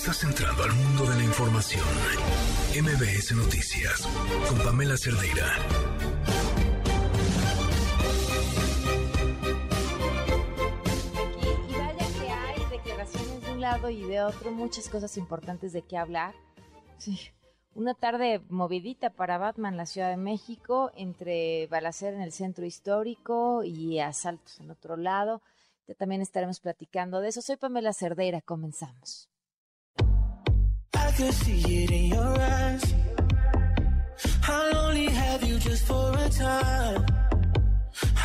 Estás entrando al mundo de la información. MBS Noticias con Pamela Cerdeira. Y, y vaya que hay declaraciones de un lado y de otro, muchas cosas importantes de qué hablar. Sí. Una tarde movidita para Batman, la Ciudad de México, entre balacera en el centro histórico y asaltos en otro lado. Ya también estaremos platicando de eso. Soy Pamela Cerdeira, comenzamos. I could see it in your eyes. I'll only have you just for a time.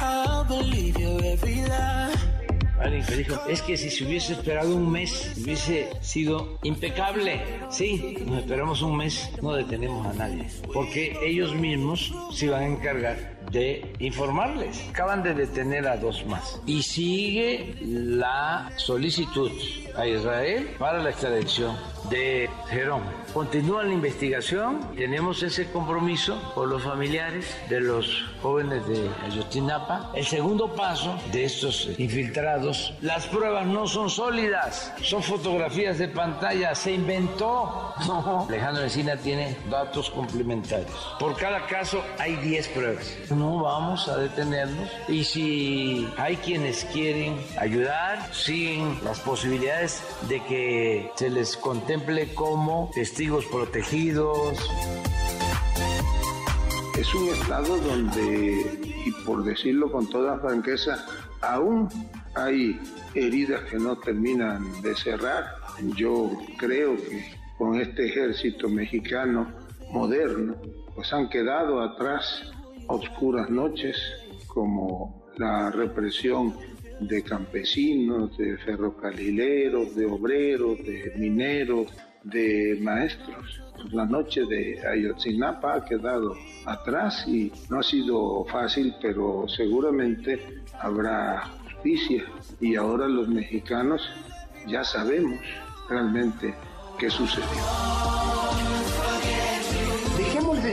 I'll believe your every lie. Alguien que dijo, es que si se hubiese esperado un mes, hubiese sido impecable. Sí, nos esperamos un mes, no detenemos a nadie, porque ellos mismos se van a encargar de informarles. Acaban de detener a dos más. Y sigue la solicitud a Israel para la extradición de Jerón. Continúa la investigación, tenemos ese compromiso por los familiares de los jóvenes de Ayotzinapa. El segundo paso de estos infiltrados, las pruebas no son sólidas, son fotografías de pantalla, se inventó. No, Alejandro Encina tiene datos complementarios. Por cada caso hay 10 pruebas. No vamos a detenernos y si hay quienes quieren ayudar, siguen las posibilidades de que se les contemple como testigos protegidos. Es un estado donde, y por decirlo con toda franqueza, aún hay heridas que no terminan de cerrar. Yo creo que con este ejército mexicano moderno, pues han quedado atrás oscuras noches como la represión de campesinos, de ferrocarrileros, de obreros, de mineros, de maestros. La noche de Ayotzinapa ha quedado atrás y no ha sido fácil, pero seguramente habrá justicia. Y ahora los mexicanos ya sabemos realmente qué sucedió.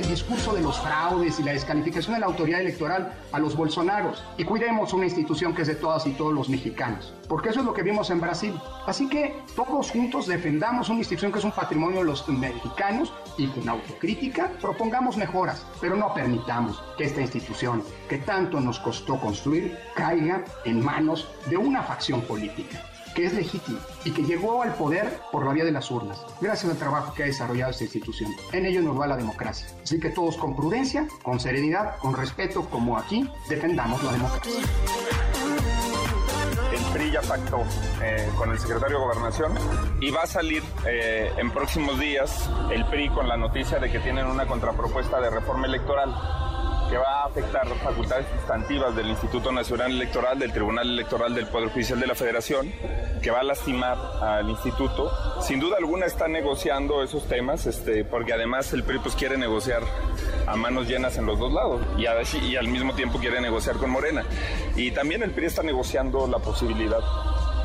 Del discurso de los fraudes y la descalificación de la autoridad electoral a los bolsonaros y cuidemos una institución que es de todas y todos los mexicanos, porque eso es lo que vimos en Brasil. Así que todos juntos defendamos una institución que es un patrimonio de los mexicanos y con autocrítica propongamos mejoras, pero no permitamos que esta institución que tanto nos costó construir caiga en manos de una facción política que es legítimo y que llegó al poder por la vía de las urnas, gracias al trabajo que ha desarrollado esta institución. En ello nos va la democracia. Así que todos con prudencia, con serenidad, con respeto, como aquí, defendamos la democracia. El PRI ya pactó eh, con el secretario de Gobernación y va a salir eh, en próximos días el PRI con la noticia de que tienen una contrapropuesta de reforma electoral que va a afectar facultades sustantivas del Instituto Nacional Electoral, del Tribunal Electoral del Poder Judicial de la Federación, que va a lastimar al instituto. Sin duda alguna está negociando esos temas, este, porque además el PRI pues, quiere negociar a manos llenas en los dos lados y al mismo tiempo quiere negociar con Morena. Y también el PRI está negociando la posibilidad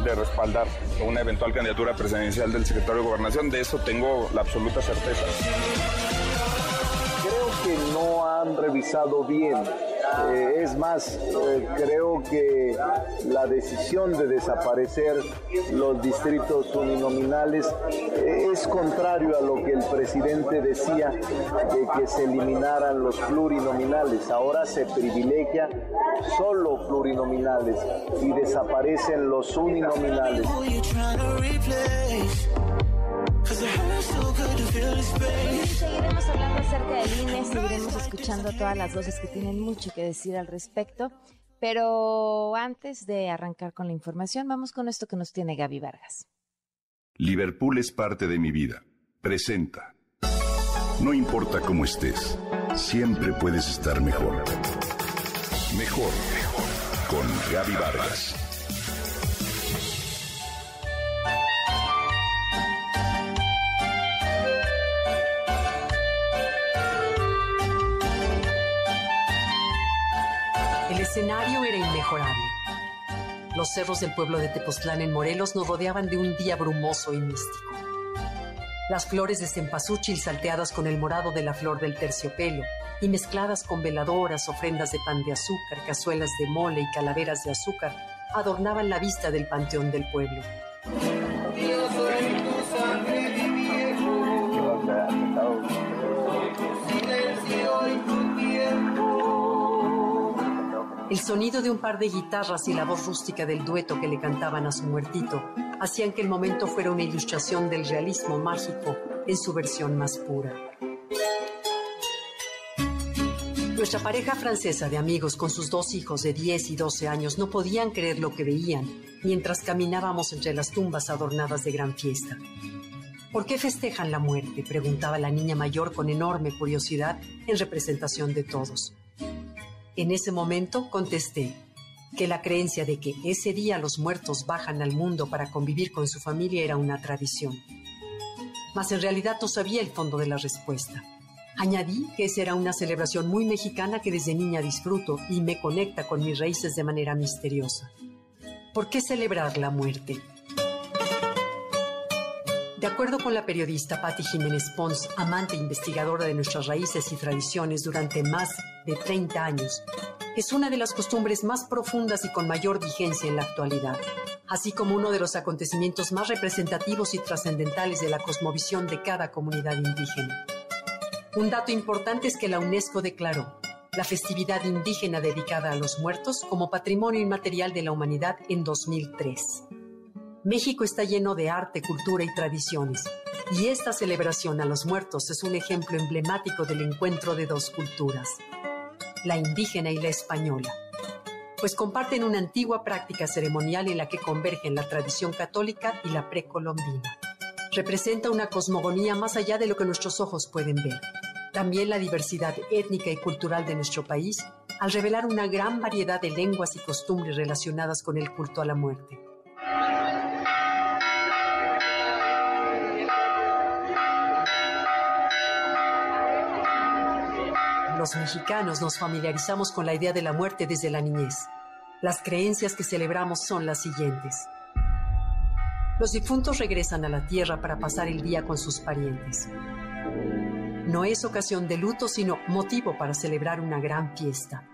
de respaldar una eventual candidatura presidencial del secretario de Gobernación. De eso tengo la absoluta certeza. No han revisado bien. Eh, es más, eh, creo que la decisión de desaparecer los distritos uninominales eh, es contrario a lo que el presidente decía de que se eliminaran los plurinominales. Ahora se privilegia solo plurinominales y desaparecen los uninominales. Seguiremos hablando acerca del INE, seguiremos escuchando todas las voces que tienen mucho que decir al respecto. Pero antes de arrancar con la información, vamos con esto que nos tiene Gaby Vargas. Liverpool es parte de mi vida. Presenta. No importa cómo estés, siempre puedes estar mejor. Mejor, mejor. Con Gaby Vargas. Escenario era inmejorable. Los cerros del pueblo de Tepoztlán en Morelos nos rodeaban de un día brumoso y místico. Las flores de cempasúchil salteadas con el morado de la flor del terciopelo y mezcladas con veladoras, ofrendas de pan de azúcar, cazuelas de mole y calaveras de azúcar adornaban la vista del panteón del pueblo. Yo El sonido de un par de guitarras y la voz rústica del dueto que le cantaban a su muertito hacían que el momento fuera una ilustración del realismo mágico en su versión más pura. Nuestra pareja francesa de amigos con sus dos hijos de 10 y 12 años no podían creer lo que veían mientras caminábamos entre las tumbas adornadas de gran fiesta. ¿Por qué festejan la muerte? preguntaba la niña mayor con enorme curiosidad en representación de todos. En ese momento contesté que la creencia de que ese día los muertos bajan al mundo para convivir con su familia era una tradición. Mas en realidad no sabía el fondo de la respuesta. Añadí que esa era una celebración muy mexicana que desde niña disfruto y me conecta con mis raíces de manera misteriosa. ¿Por qué celebrar la muerte? Acuerdo con la periodista Patti Jiménez Pons, amante e investigadora de nuestras raíces y tradiciones durante más de 30 años, es una de las costumbres más profundas y con mayor vigencia en la actualidad, así como uno de los acontecimientos más representativos y trascendentales de la cosmovisión de cada comunidad indígena. Un dato importante es que la UNESCO declaró la festividad indígena dedicada a los muertos como patrimonio inmaterial de la humanidad en 2003. México está lleno de arte, cultura y tradiciones, y esta celebración a los muertos es un ejemplo emblemático del encuentro de dos culturas, la indígena y la española, pues comparten una antigua práctica ceremonial en la que convergen la tradición católica y la precolombina representa una cosmogonía más allá de lo que nuestros ojos pueden ver. También la diversidad étnica y cultural de nuestro país, al revelar una gran variedad de lenguas y costumbres relacionadas con el culto a la muerte. Los mexicanos nos familiarizamos con la idea de la muerte desde la niñez. Las creencias que celebramos son las siguientes. Los difuntos regresan a la tierra para pasar el día con sus parientes. No es ocasión de luto, sino motivo para celebrar una gran fiesta.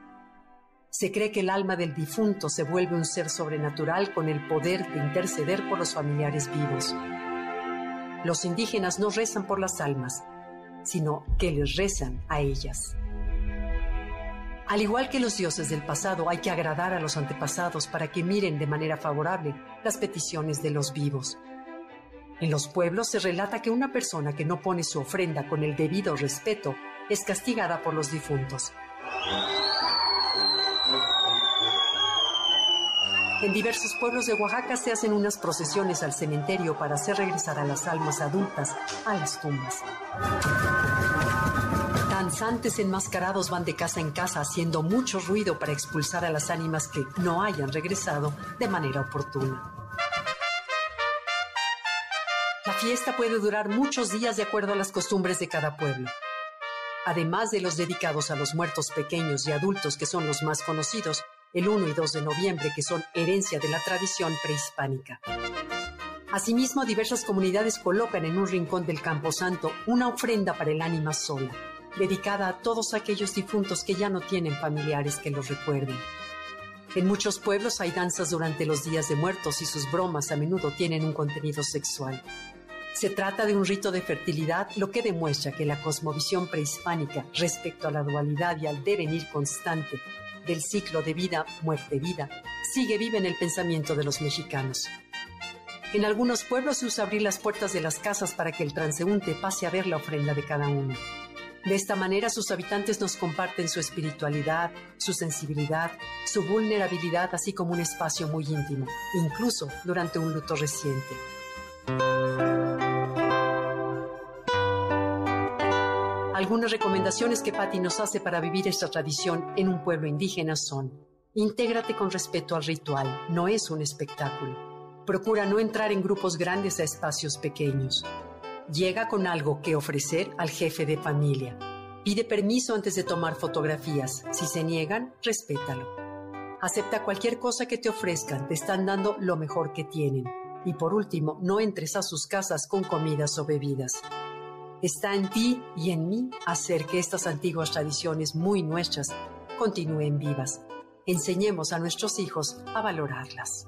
Se cree que el alma del difunto se vuelve un ser sobrenatural con el poder de interceder por los familiares vivos. Los indígenas no rezan por las almas, sino que les rezan a ellas. Al igual que los dioses del pasado, hay que agradar a los antepasados para que miren de manera favorable las peticiones de los vivos. En los pueblos se relata que una persona que no pone su ofrenda con el debido respeto es castigada por los difuntos. En diversos pueblos de Oaxaca se hacen unas procesiones al cementerio para hacer regresar a las almas adultas a las tumbas. Danzantes enmascarados van de casa en casa haciendo mucho ruido para expulsar a las ánimas que no hayan regresado de manera oportuna. La fiesta puede durar muchos días de acuerdo a las costumbres de cada pueblo. Además de los dedicados a los muertos pequeños y adultos que son los más conocidos, el 1 y 2 de noviembre que son herencia de la tradición prehispánica. Asimismo, diversas comunidades colocan en un rincón del Camposanto una ofrenda para el ánima sola dedicada a todos aquellos difuntos que ya no tienen familiares que los recuerden. En muchos pueblos hay danzas durante los días de muertos y sus bromas a menudo tienen un contenido sexual. Se trata de un rito de fertilidad, lo que demuestra que la cosmovisión prehispánica respecto a la dualidad y al devenir constante del ciclo de vida, muerte, vida, sigue viva en el pensamiento de los mexicanos. En algunos pueblos se usa abrir las puertas de las casas para que el transeúnte pase a ver la ofrenda de cada uno. De esta manera sus habitantes nos comparten su espiritualidad, su sensibilidad, su vulnerabilidad, así como un espacio muy íntimo, incluso durante un luto reciente. Algunas recomendaciones que Patti nos hace para vivir esta tradición en un pueblo indígena son, intégrate con respeto al ritual, no es un espectáculo. Procura no entrar en grupos grandes a espacios pequeños. Llega con algo que ofrecer al jefe de familia. Pide permiso antes de tomar fotografías. Si se niegan, respétalo. Acepta cualquier cosa que te ofrezcan, te están dando lo mejor que tienen. Y por último, no entres a sus casas con comidas o bebidas. Está en ti y en mí hacer que estas antiguas tradiciones muy nuestras continúen vivas. Enseñemos a nuestros hijos a valorarlas.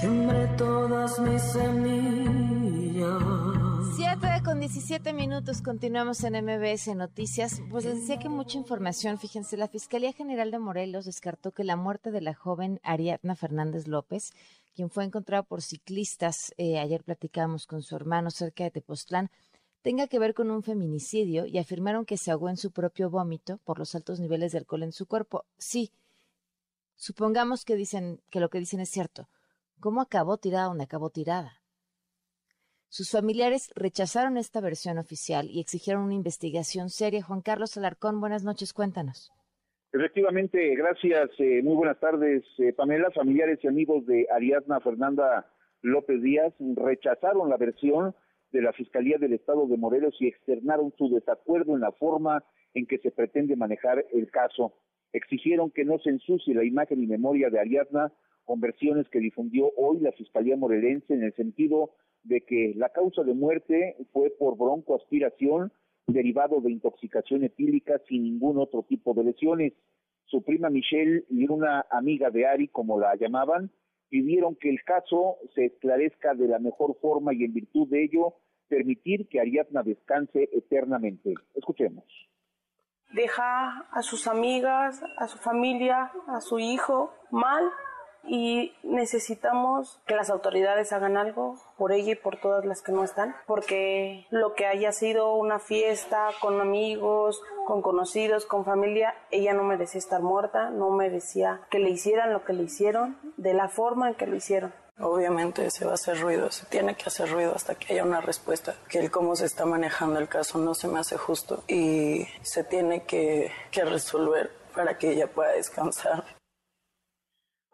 Siempre todas mis semillas. 7 con 17 minutos, continuamos en MBS Noticias. Pues decía que mucha información, fíjense, la Fiscalía General de Morelos descartó que la muerte de la joven Ariadna Fernández López, quien fue encontrada por ciclistas, eh, ayer platicamos con su hermano cerca de Tepoztlán, tenga que ver con un feminicidio y afirmaron que se ahogó en su propio vómito por los altos niveles de alcohol en su cuerpo. Sí, supongamos que dicen que lo que dicen es cierto. ¿Cómo acabó tirada donde acabó tirada? Sus familiares rechazaron esta versión oficial y exigieron una investigación seria. Juan Carlos Alarcón, buenas noches, cuéntanos. Efectivamente, gracias. Eh, muy buenas tardes, eh, Pamela. Familiares y amigos de Ariadna Fernanda López Díaz rechazaron la versión de la Fiscalía del Estado de Morelos y externaron su desacuerdo en la forma en que se pretende manejar el caso. Exigieron que no se ensucie la imagen y memoria de Ariadna con versiones que difundió hoy la Fiscalía Morelense en el sentido de que la causa de muerte fue por broncoaspiración derivado de intoxicación etílica sin ningún otro tipo de lesiones. Su prima Michelle y una amiga de Ari, como la llamaban, pidieron que el caso se esclarezca de la mejor forma y en virtud de ello permitir que Ariadna descanse eternamente. Escuchemos. Deja a sus amigas, a su familia, a su hijo mal y necesitamos que las autoridades hagan algo por ella y por todas las que no están, porque lo que haya sido una fiesta con amigos, con conocidos, con familia, ella no merecía estar muerta, no merecía que le hicieran lo que le hicieron, de la forma en que lo hicieron. Obviamente se va a hacer ruido, se tiene que hacer ruido hasta que haya una respuesta. Que el cómo se está manejando el caso no se me hace justo y se tiene que, que resolver para que ella pueda descansar.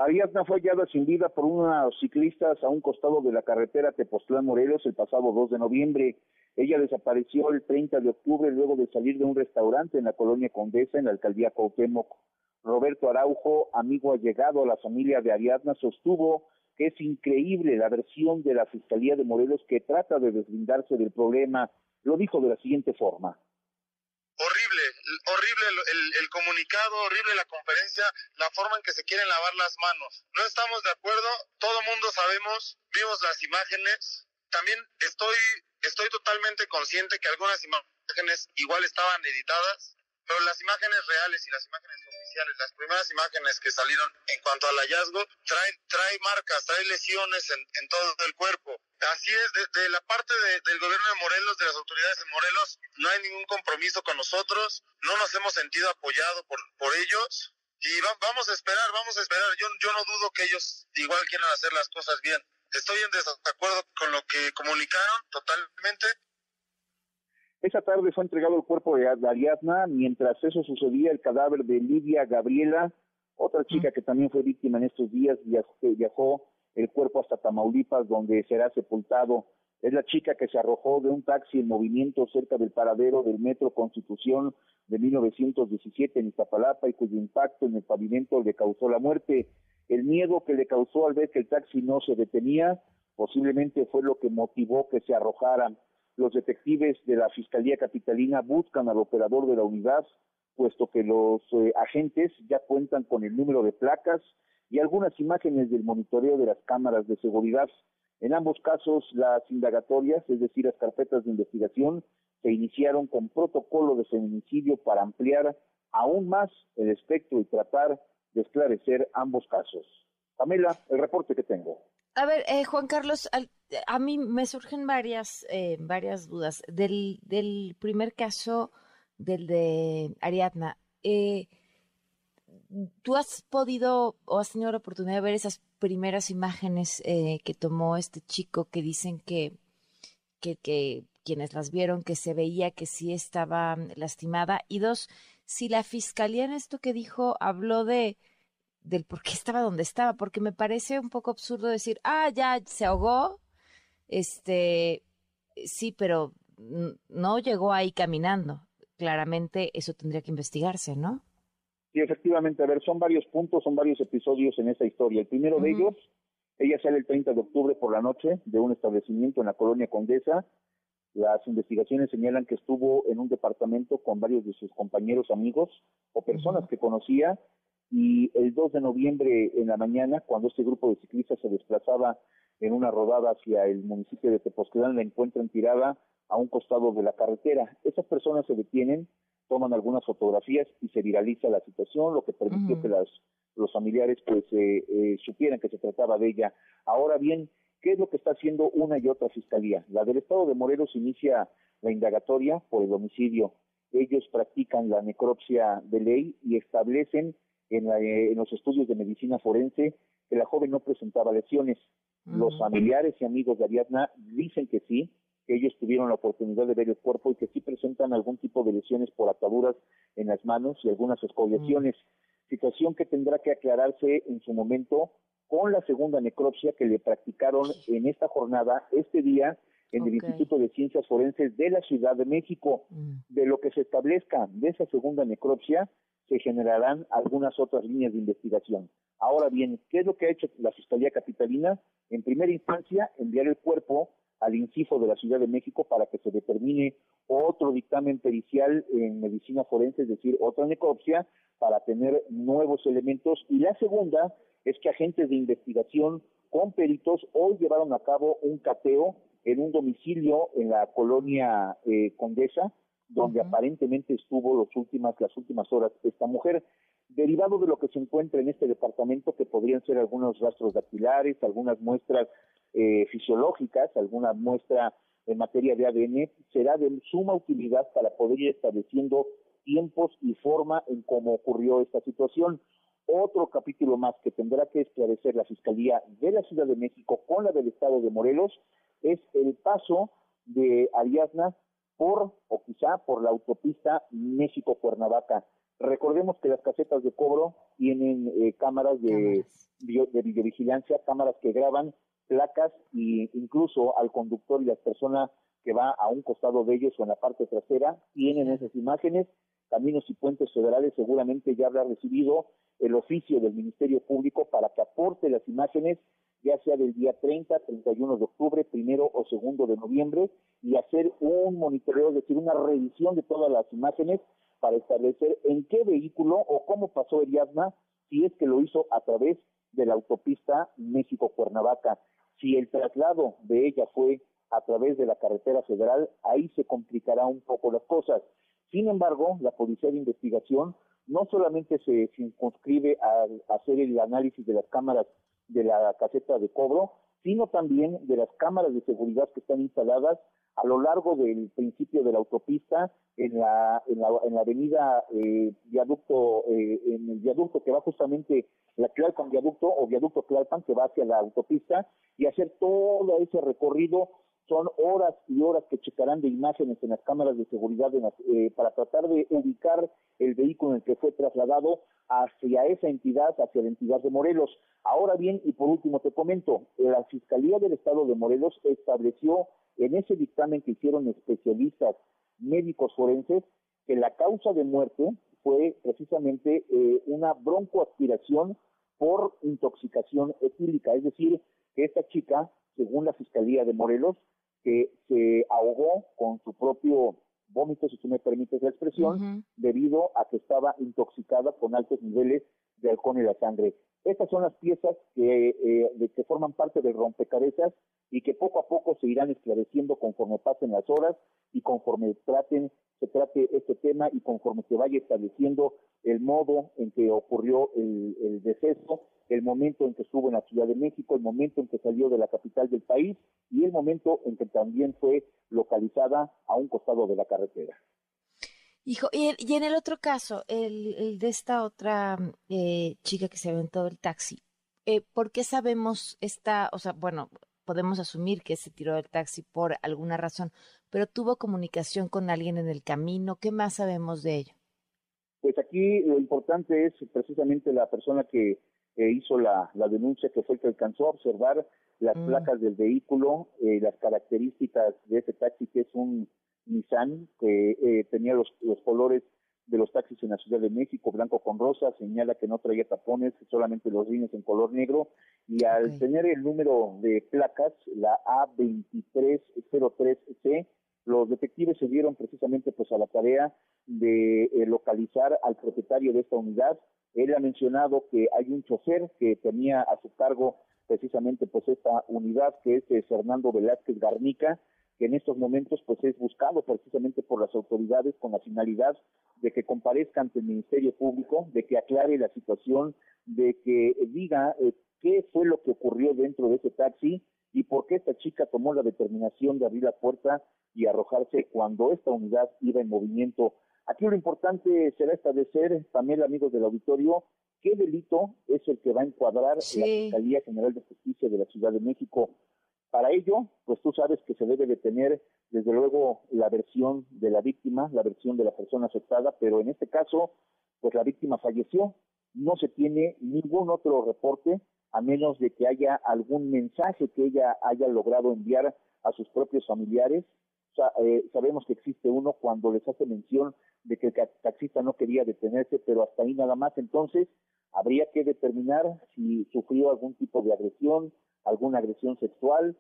Ariadna fue hallada sin vida por unos ciclistas a un costado de la carretera Tepoztlán-Morelos el pasado 2 de noviembre. Ella desapareció el 30 de octubre luego de salir de un restaurante en la colonia Condesa, en la alcaldía Cuauhtémoc. Roberto Araujo, amigo allegado a la familia de Ariadna, sostuvo que es increíble la versión de la Fiscalía de Morelos que trata de deslindarse del problema. Lo dijo de la siguiente forma horrible, el, comunicado, horrible la conferencia, la forma en que se quieren lavar las manos. No estamos de acuerdo, todo mundo sabemos, vimos las imágenes. También estoy, estoy totalmente consciente que algunas imágenes igual estaban editadas, pero las imágenes reales y las imágenes oficiales, las primeras imágenes que salieron en cuanto al hallazgo, trae, trae marcas, trae lesiones en, en todo el cuerpo. Así es, de, la parte del gobierno de Morelos, de las autoridades de Morelos, no hay ningún compromiso con nosotros, no nos hemos sentido apoyados por, por ellos y vamos a esperar, vamos a esperar. Yo, yo no dudo que ellos igual quieran hacer las cosas bien. Estoy en desacuerdo con lo que comunicaron totalmente, esa tarde fue entregado el cuerpo de Ariadna, mientras eso sucedía el cadáver de Lidia Gabriela, otra chica que también fue víctima en estos días, viajó el cuerpo hasta Tamaulipas, donde será sepultado. Es la chica que se arrojó de un taxi en movimiento cerca del paradero del Metro Constitución de 1917 en Iztapalapa y cuyo impacto en el pavimento le causó la muerte. El miedo que le causó al ver que el taxi no se detenía posiblemente fue lo que motivó que se arrojaran los detectives de la Fiscalía Capitalina buscan al operador de la unidad, puesto que los eh, agentes ya cuentan con el número de placas y algunas imágenes del monitoreo de las cámaras de seguridad. En ambos casos, las indagatorias, es decir, las carpetas de investigación, se iniciaron con protocolo de feminicidio para ampliar aún más el espectro y tratar de esclarecer ambos casos. Pamela, el reporte que tengo. A ver, eh, Juan Carlos, a mí me surgen varias, eh, varias dudas. Del, del primer caso, del de Ariadna, eh, ¿tú has podido o has tenido la oportunidad de ver esas primeras imágenes que tomó este chico que dicen que, que, que quienes las vieron, que se veía que sí estaba lastimada? Y dos, si la fiscalía en esto que dijo habló de del por qué estaba donde estaba, porque me parece un poco absurdo decir, ah, ya se ahogó, este, sí, pero no llegó ahí caminando. Claramente eso tendría que investigarse, ¿no? Sí, efectivamente, a ver, son varios puntos, son varios episodios en esta historia. El primero de ellos, ella sale el 30 de octubre por la noche de un establecimiento en la colonia Condesa. Las investigaciones señalan que estuvo en un departamento con varios de sus compañeros amigos o personas que conocía y el 2 de noviembre en la mañana, cuando este grupo de ciclistas se desplazaba en una rodada hacia el municipio de Tepoztlán, la encuentran tirada a un costado de la carretera. Esas personas se detienen, toman algunas fotografías y se viraliza la situación, lo que permitió que las, los familiares pues eh, eh, supieran que se trataba de ella. Ahora bien, ¿qué es lo que está haciendo una y otra fiscalía? La del Estado de Morelos inicia la indagatoria por el homicidio. Ellos practican la necropsia de ley y establecen en, en los estudios de medicina forense que la joven no presentaba lesiones. Los familiares y amigos de Ariadna dicen que sí, que ellos tuvieron la oportunidad de ver el cuerpo y que sí presentan algún tipo de lesiones por ataduras en las manos y algunas escoriaciones. Situación que tendrá que aclararse en su momento con la segunda necropsia que le practicaron en esta jornada, este día, en el Instituto de Ciencias Forenses de la Ciudad de México. De lo que se establezca de esa segunda necropsia, se generarán algunas otras líneas de investigación. Ahora bien, ¿qué es lo que ha hecho la Fiscalía Capitalina? En primera instancia, enviar el cuerpo al INCIFO de la Ciudad de México para que se determine otro dictamen pericial en medicina forense, es decir, otra necropsia, para tener nuevos elementos. Y la segunda es que agentes de investigación con peritos hoy llevaron a cabo un cateo en un domicilio en la colonia eh, Condesa, donde aparentemente estuvo los últimas, las últimas horas esta mujer derivado de lo que se encuentra en este departamento, que podrían ser algunos rastros dactilares, algunas muestras eh, fisiológicas, alguna muestra en materia de ADN, será de suma utilidad para poder ir estableciendo tiempos y forma en cómo ocurrió esta situación. Otro capítulo más que tendrá que esclarecer la Fiscalía de la Ciudad de México con la del Estado de Morelos es el paso de Ariadna por, o quizá por la autopista México-Cuernavaca. Recordemos que las casetas de cobro tienen eh, cámaras de, de videovigilancia, cámaras que graban placas e incluso al conductor y la persona que va a un costado de ellos o en la parte trasera tienen esas imágenes. Caminos y Puentes Federales seguramente ya habrá recibido el oficio del Ministerio Público para que aporte las imágenes, ya sea del día 30, 31 de octubre, primero o segundo de noviembre, y hacer un monitoreo, es decir, una revisión de todas las imágenes para establecer en qué vehículo o cómo pasó Ariadna, si es que lo hizo a través de la autopista México-Cuernavaca. Si el traslado de ella fue a través de la carretera federal, ahí se complicará un poco las cosas. Sin embargo, la Policía de Investigación no solamente se circunscribe a hacer el análisis de las cámaras de la caseta de cobro, sino también de las cámaras de seguridad que están instaladas a lo largo del principio de la autopista, en la, en la, en la avenida eh, viaducto, eh, en el viaducto que va justamente la Tlalpan viaducto o viaducto Tlalpan que va hacia la autopista y hacer todo ese recorrido son horas y horas que checarán de imágenes en las cámaras de seguridad eh, para tratar de ubicar el vehículo en el que fue trasladado hacia esa entidad, hacia la entidad de Morelos. Ahora bien, y por último te comento, la Fiscalía del Estado de Morelos estableció en ese dictamen que hicieron especialistas médicos forenses que la causa de muerte fue precisamente eh, una broncoaspiración por intoxicación etílica, es decir, que esta chica, según la Fiscalía de Morelos, que se ahogó con su propio vómito, si tú me permites la expresión, debido a que estaba intoxicada con altos niveles de alcohol en la sangre. Estas son las piezas que, eh, de, que forman parte del rompecabezas y que poco a poco se irán esclareciendo conforme pasen las horas y conforme traten, se trate este tema y conforme se vaya estableciendo el modo en que ocurrió el, el deceso, el momento en que estuvo en la Ciudad de México, el momento en que salió de la capital del país y el momento en que también fue localizada a un costado de la carretera. Hijo, y, en el otro caso, el, de esta otra eh, chica que se aventó del taxi, eh, ¿por qué sabemos esta, o sea, bueno, podemos asumir que se tiró del taxi por alguna razón, pero tuvo comunicación con alguien en el camino, ¿qué más sabemos de ello? Pues aquí lo importante es precisamente la persona que eh, hizo la, la denuncia que fue el que alcanzó a observar las Mm. placas del vehículo, eh, las características de ese taxi que es un Nissan que eh, tenía los, los colores de los taxis en la Ciudad de México, blanco con rosa, señala que no traía tapones, solamente los rines en color negro, y al tener el número de placas, la A2303C, los detectives se dieron precisamente pues a la tarea de eh, localizar al propietario de esta unidad. Él ha mencionado que hay un chofer que tenía a su cargo precisamente pues esta unidad que es eh, Fernando Velázquez Garnica, que en estos momentos pues es buscado precisamente por las autoridades con la finalidad de que comparezca ante el Ministerio Público, de que aclare la situación, de que diga eh, qué fue lo que ocurrió dentro de ese taxi y por qué esta chica tomó la determinación de abrir la puerta y arrojarse cuando esta unidad iba en movimiento. Aquí lo importante será establecer, también amigos del auditorio, qué delito es el que va a encuadrar Sí. la Fiscalía General de Justicia de la Ciudad de México. Para ello, pues tú sabes que se debe de tener, desde luego, la versión de la víctima, la versión de la persona afectada, pero en este caso, pues la víctima falleció. No se tiene ningún otro reporte, a menos de que haya algún mensaje que ella haya logrado enviar a sus propios familiares. Eh, sabemos que existe uno cuando les hace mención de que el taxista no quería detenerse, pero hasta ahí nada más. Entonces, habría que determinar si sufrió algún tipo de agresión, alguna agresión sexual.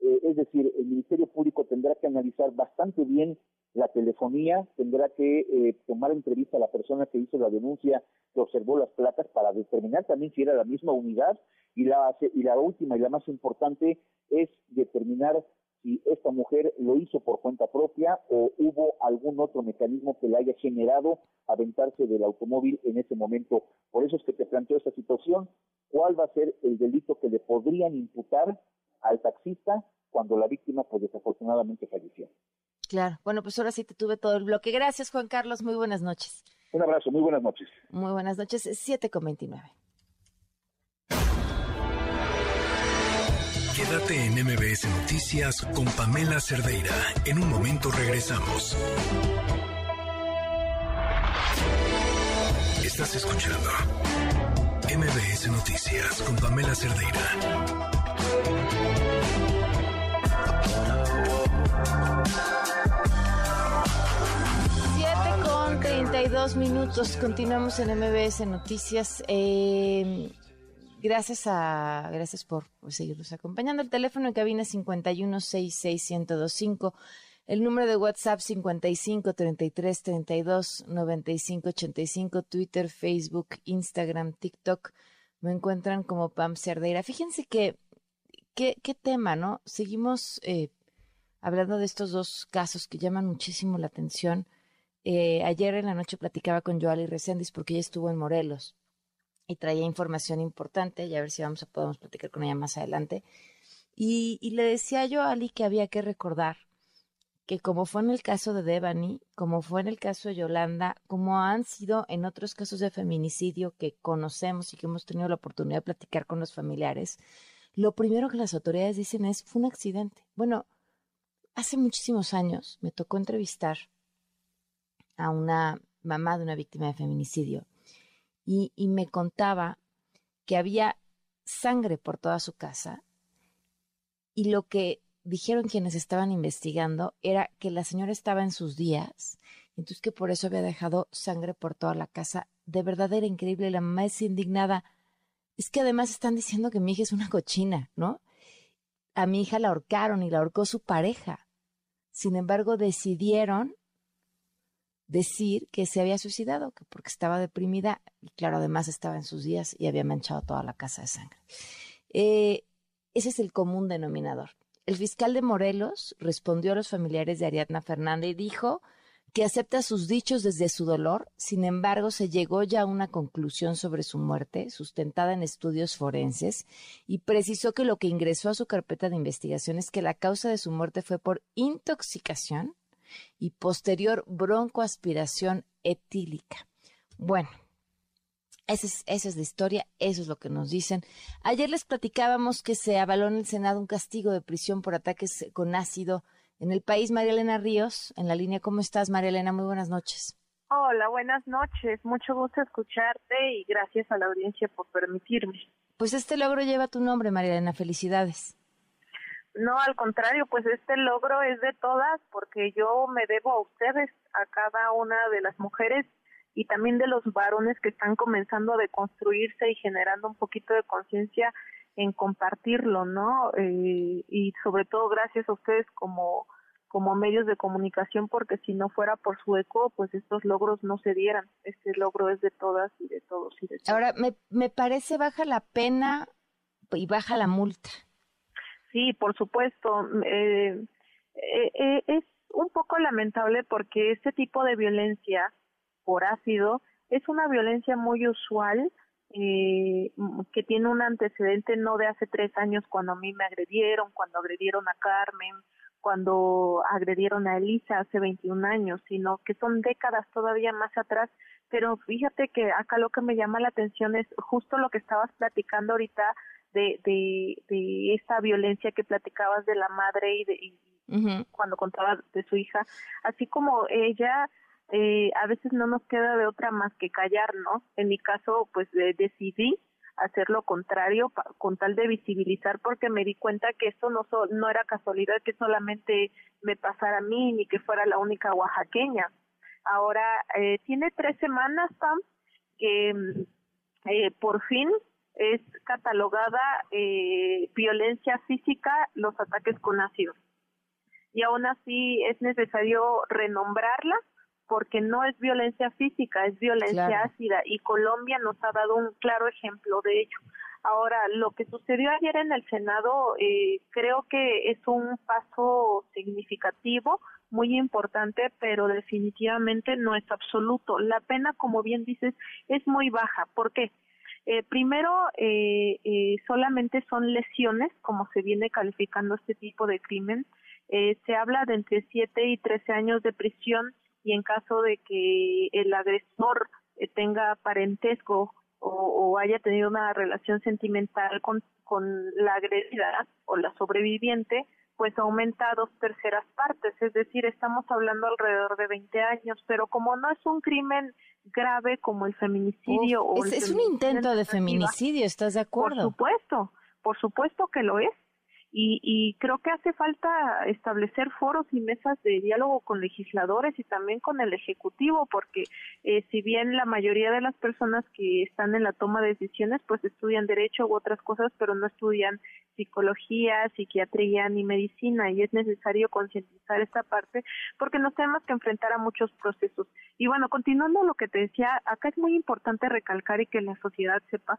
Eh, es decir, el Ministerio Público tendrá que analizar bastante bien la telefonía, tendrá que eh, tomar entrevista a la persona que hizo la denuncia, que observó las placas, para determinar también si era la misma unidad. Y la, y la última y la más importante es determinar si esta mujer lo hizo por cuenta propia o hubo algún otro mecanismo que le haya generado aventarse del automóvil en ese momento. Por eso es que te planteo esta situación. ¿Cuál va a ser el delito que le podrían imputar al taxista cuando la víctima, pues desafortunadamente, falleció? Claro. Bueno, pues ahora sí te tuve todo el bloque. Gracias, Juan Carlos. Muy buenas noches. Un abrazo, muy buenas noches. Muy buenas noches. 7 con 29. Quédate en MBS Noticias con Pamela Cerdeira. En un momento regresamos. Estás escuchando MBS Noticias con Pamela Cerdeira. Siete con 32 minutos. Continuamos en MBS Noticias. Eh, gracias a gracias por, seguirnos acompañando. El teléfono en cabina 5166125. El número de WhatsApp 55 33 32 95 85. Twitter, Facebook, Instagram, TikTok. Me encuentran como Pam Cerdeira. Fíjense que qué, qué tema, ¿no? Seguimos eh, hablando de estos dos casos que llaman muchísimo la atención. Eh, ayer en la noche platicaba con Joali Reséndiz porque ella estuvo en Morelos y traía información importante y a ver si vamos a podemos platicar con ella más adelante. Y, y le decía yo a Ali que había que recordar que como fue en el caso de Devani, como fue en el caso de Yolanda, como han sido en otros casos de feminicidio que conocemos y que hemos tenido la oportunidad de platicar con los familiares, lo primero que las autoridades dicen es, fue un accidente. Bueno, hace muchísimos años me tocó entrevistar a una mamá de una víctima de feminicidio y, y me contaba que había sangre por toda su casa y lo que dijeron quienes estaban investigando era que la señora estaba en sus días, entonces que por eso había dejado sangre por toda la casa. De verdad era increíble, la mamá es indignada. Es que además están diciendo que mi hija es una cochina, ¿no? A mi hija la ahorcaron y la ahorcó su pareja. Sin embargo, decidieron decir que se había suicidado, que porque estaba deprimida y claro, además estaba en sus días y había manchado toda la casa de sangre. Eh, ese es el común denominador. El fiscal de Morelos respondió a los familiares de Ariadna Fernández y dijo que acepta sus dichos desde su dolor, sin embargo se llegó ya a una conclusión sobre su muerte, sustentada en estudios forenses, y precisó que lo que ingresó a su carpeta de investigación es que la causa de su muerte fue por intoxicación y posterior broncoaspiración etílica. Bueno, esa es, esa es la historia, eso es lo que nos dicen. Ayer les platicábamos que se avaló en el Senado un castigo de prisión por ataques con ácido en el país. María Elena Ríos, en la línea, ¿cómo estás, María Elena? Muy buenas noches. Hola, buenas noches. Mucho gusto escucharte y gracias a la audiencia por permitirme. Pues este logro lleva tu nombre, María Elena. Felicidades. No, al contrario, pues este logro es de todas porque yo me debo a ustedes, a cada una de las mujeres y también de los varones que están comenzando a deconstruirse y generando un poquito de conciencia en compartirlo, ¿no? Eh, y sobre todo gracias a ustedes como como medios de comunicación porque si no fuera por su eco pues estos logros no se dieran este logro es de todas y de todos y de todos. ahora me, me parece baja la pena y baja la multa sí por supuesto eh, eh, eh, es un poco lamentable porque este tipo de violencia por ácido es una violencia muy usual eh, que tiene un antecedente no de hace tres años cuando a mí me agredieron, cuando agredieron a Carmen, cuando agredieron a Elisa hace 21 años, sino que son décadas todavía más atrás. Pero fíjate que acá lo que me llama la atención es justo lo que estabas platicando ahorita de, de, de esta violencia que platicabas de la madre y, de, y cuando contabas de su hija, así como ella eh, a veces no nos queda de otra más que callar, ¿no? En mi caso, pues decidí hacer lo contrario con tal de visibilizar porque me di cuenta que esto no, no era casualidad que solamente me pasara a mí ni que fuera la única oaxaqueña. Ahora, eh, tiene tres semanas, Pam, que eh, por fin es catalogada eh, violencia física los ataques con ácido. Y aún así es necesario renombrarla porque no es violencia física, es violencia ácida y Colombia nos ha dado un claro ejemplo de ello. Ahora, lo que sucedió ayer en el Senado eh, creo que es un paso significativo, muy importante, pero definitivamente no es absoluto. La pena, como bien dices, es muy baja. ¿Por qué? Eh, primero, eh, eh, solamente son lesiones, como se viene calificando este tipo de crimen. Eh, se habla de entre 7 y 13 años de prisión y en caso de que el agresor eh, tenga parentesco o, haya tenido una relación sentimental con, con la agredida o la sobreviviente, pues aumenta a dos terceras partes, es decir, estamos hablando alrededor de 20 años, pero como no es un crimen grave como el feminicidio o es, es un intento de feminicidio, ¿estás de acuerdo? Por supuesto, por supuesto que lo es, y, y creo que hace falta establecer foros y mesas de diálogo con legisladores y también con el Ejecutivo, porque eh, si bien la mayoría de las personas que están en la toma de decisiones pues estudian derecho u otras cosas, pero no estudian psicología, psiquiatría ni medicina y es necesario concientizar esta parte porque nos tenemos que enfrentar a muchos procesos. Y bueno, continuando lo que te decía, acá es muy importante recalcar y que la sociedad sepa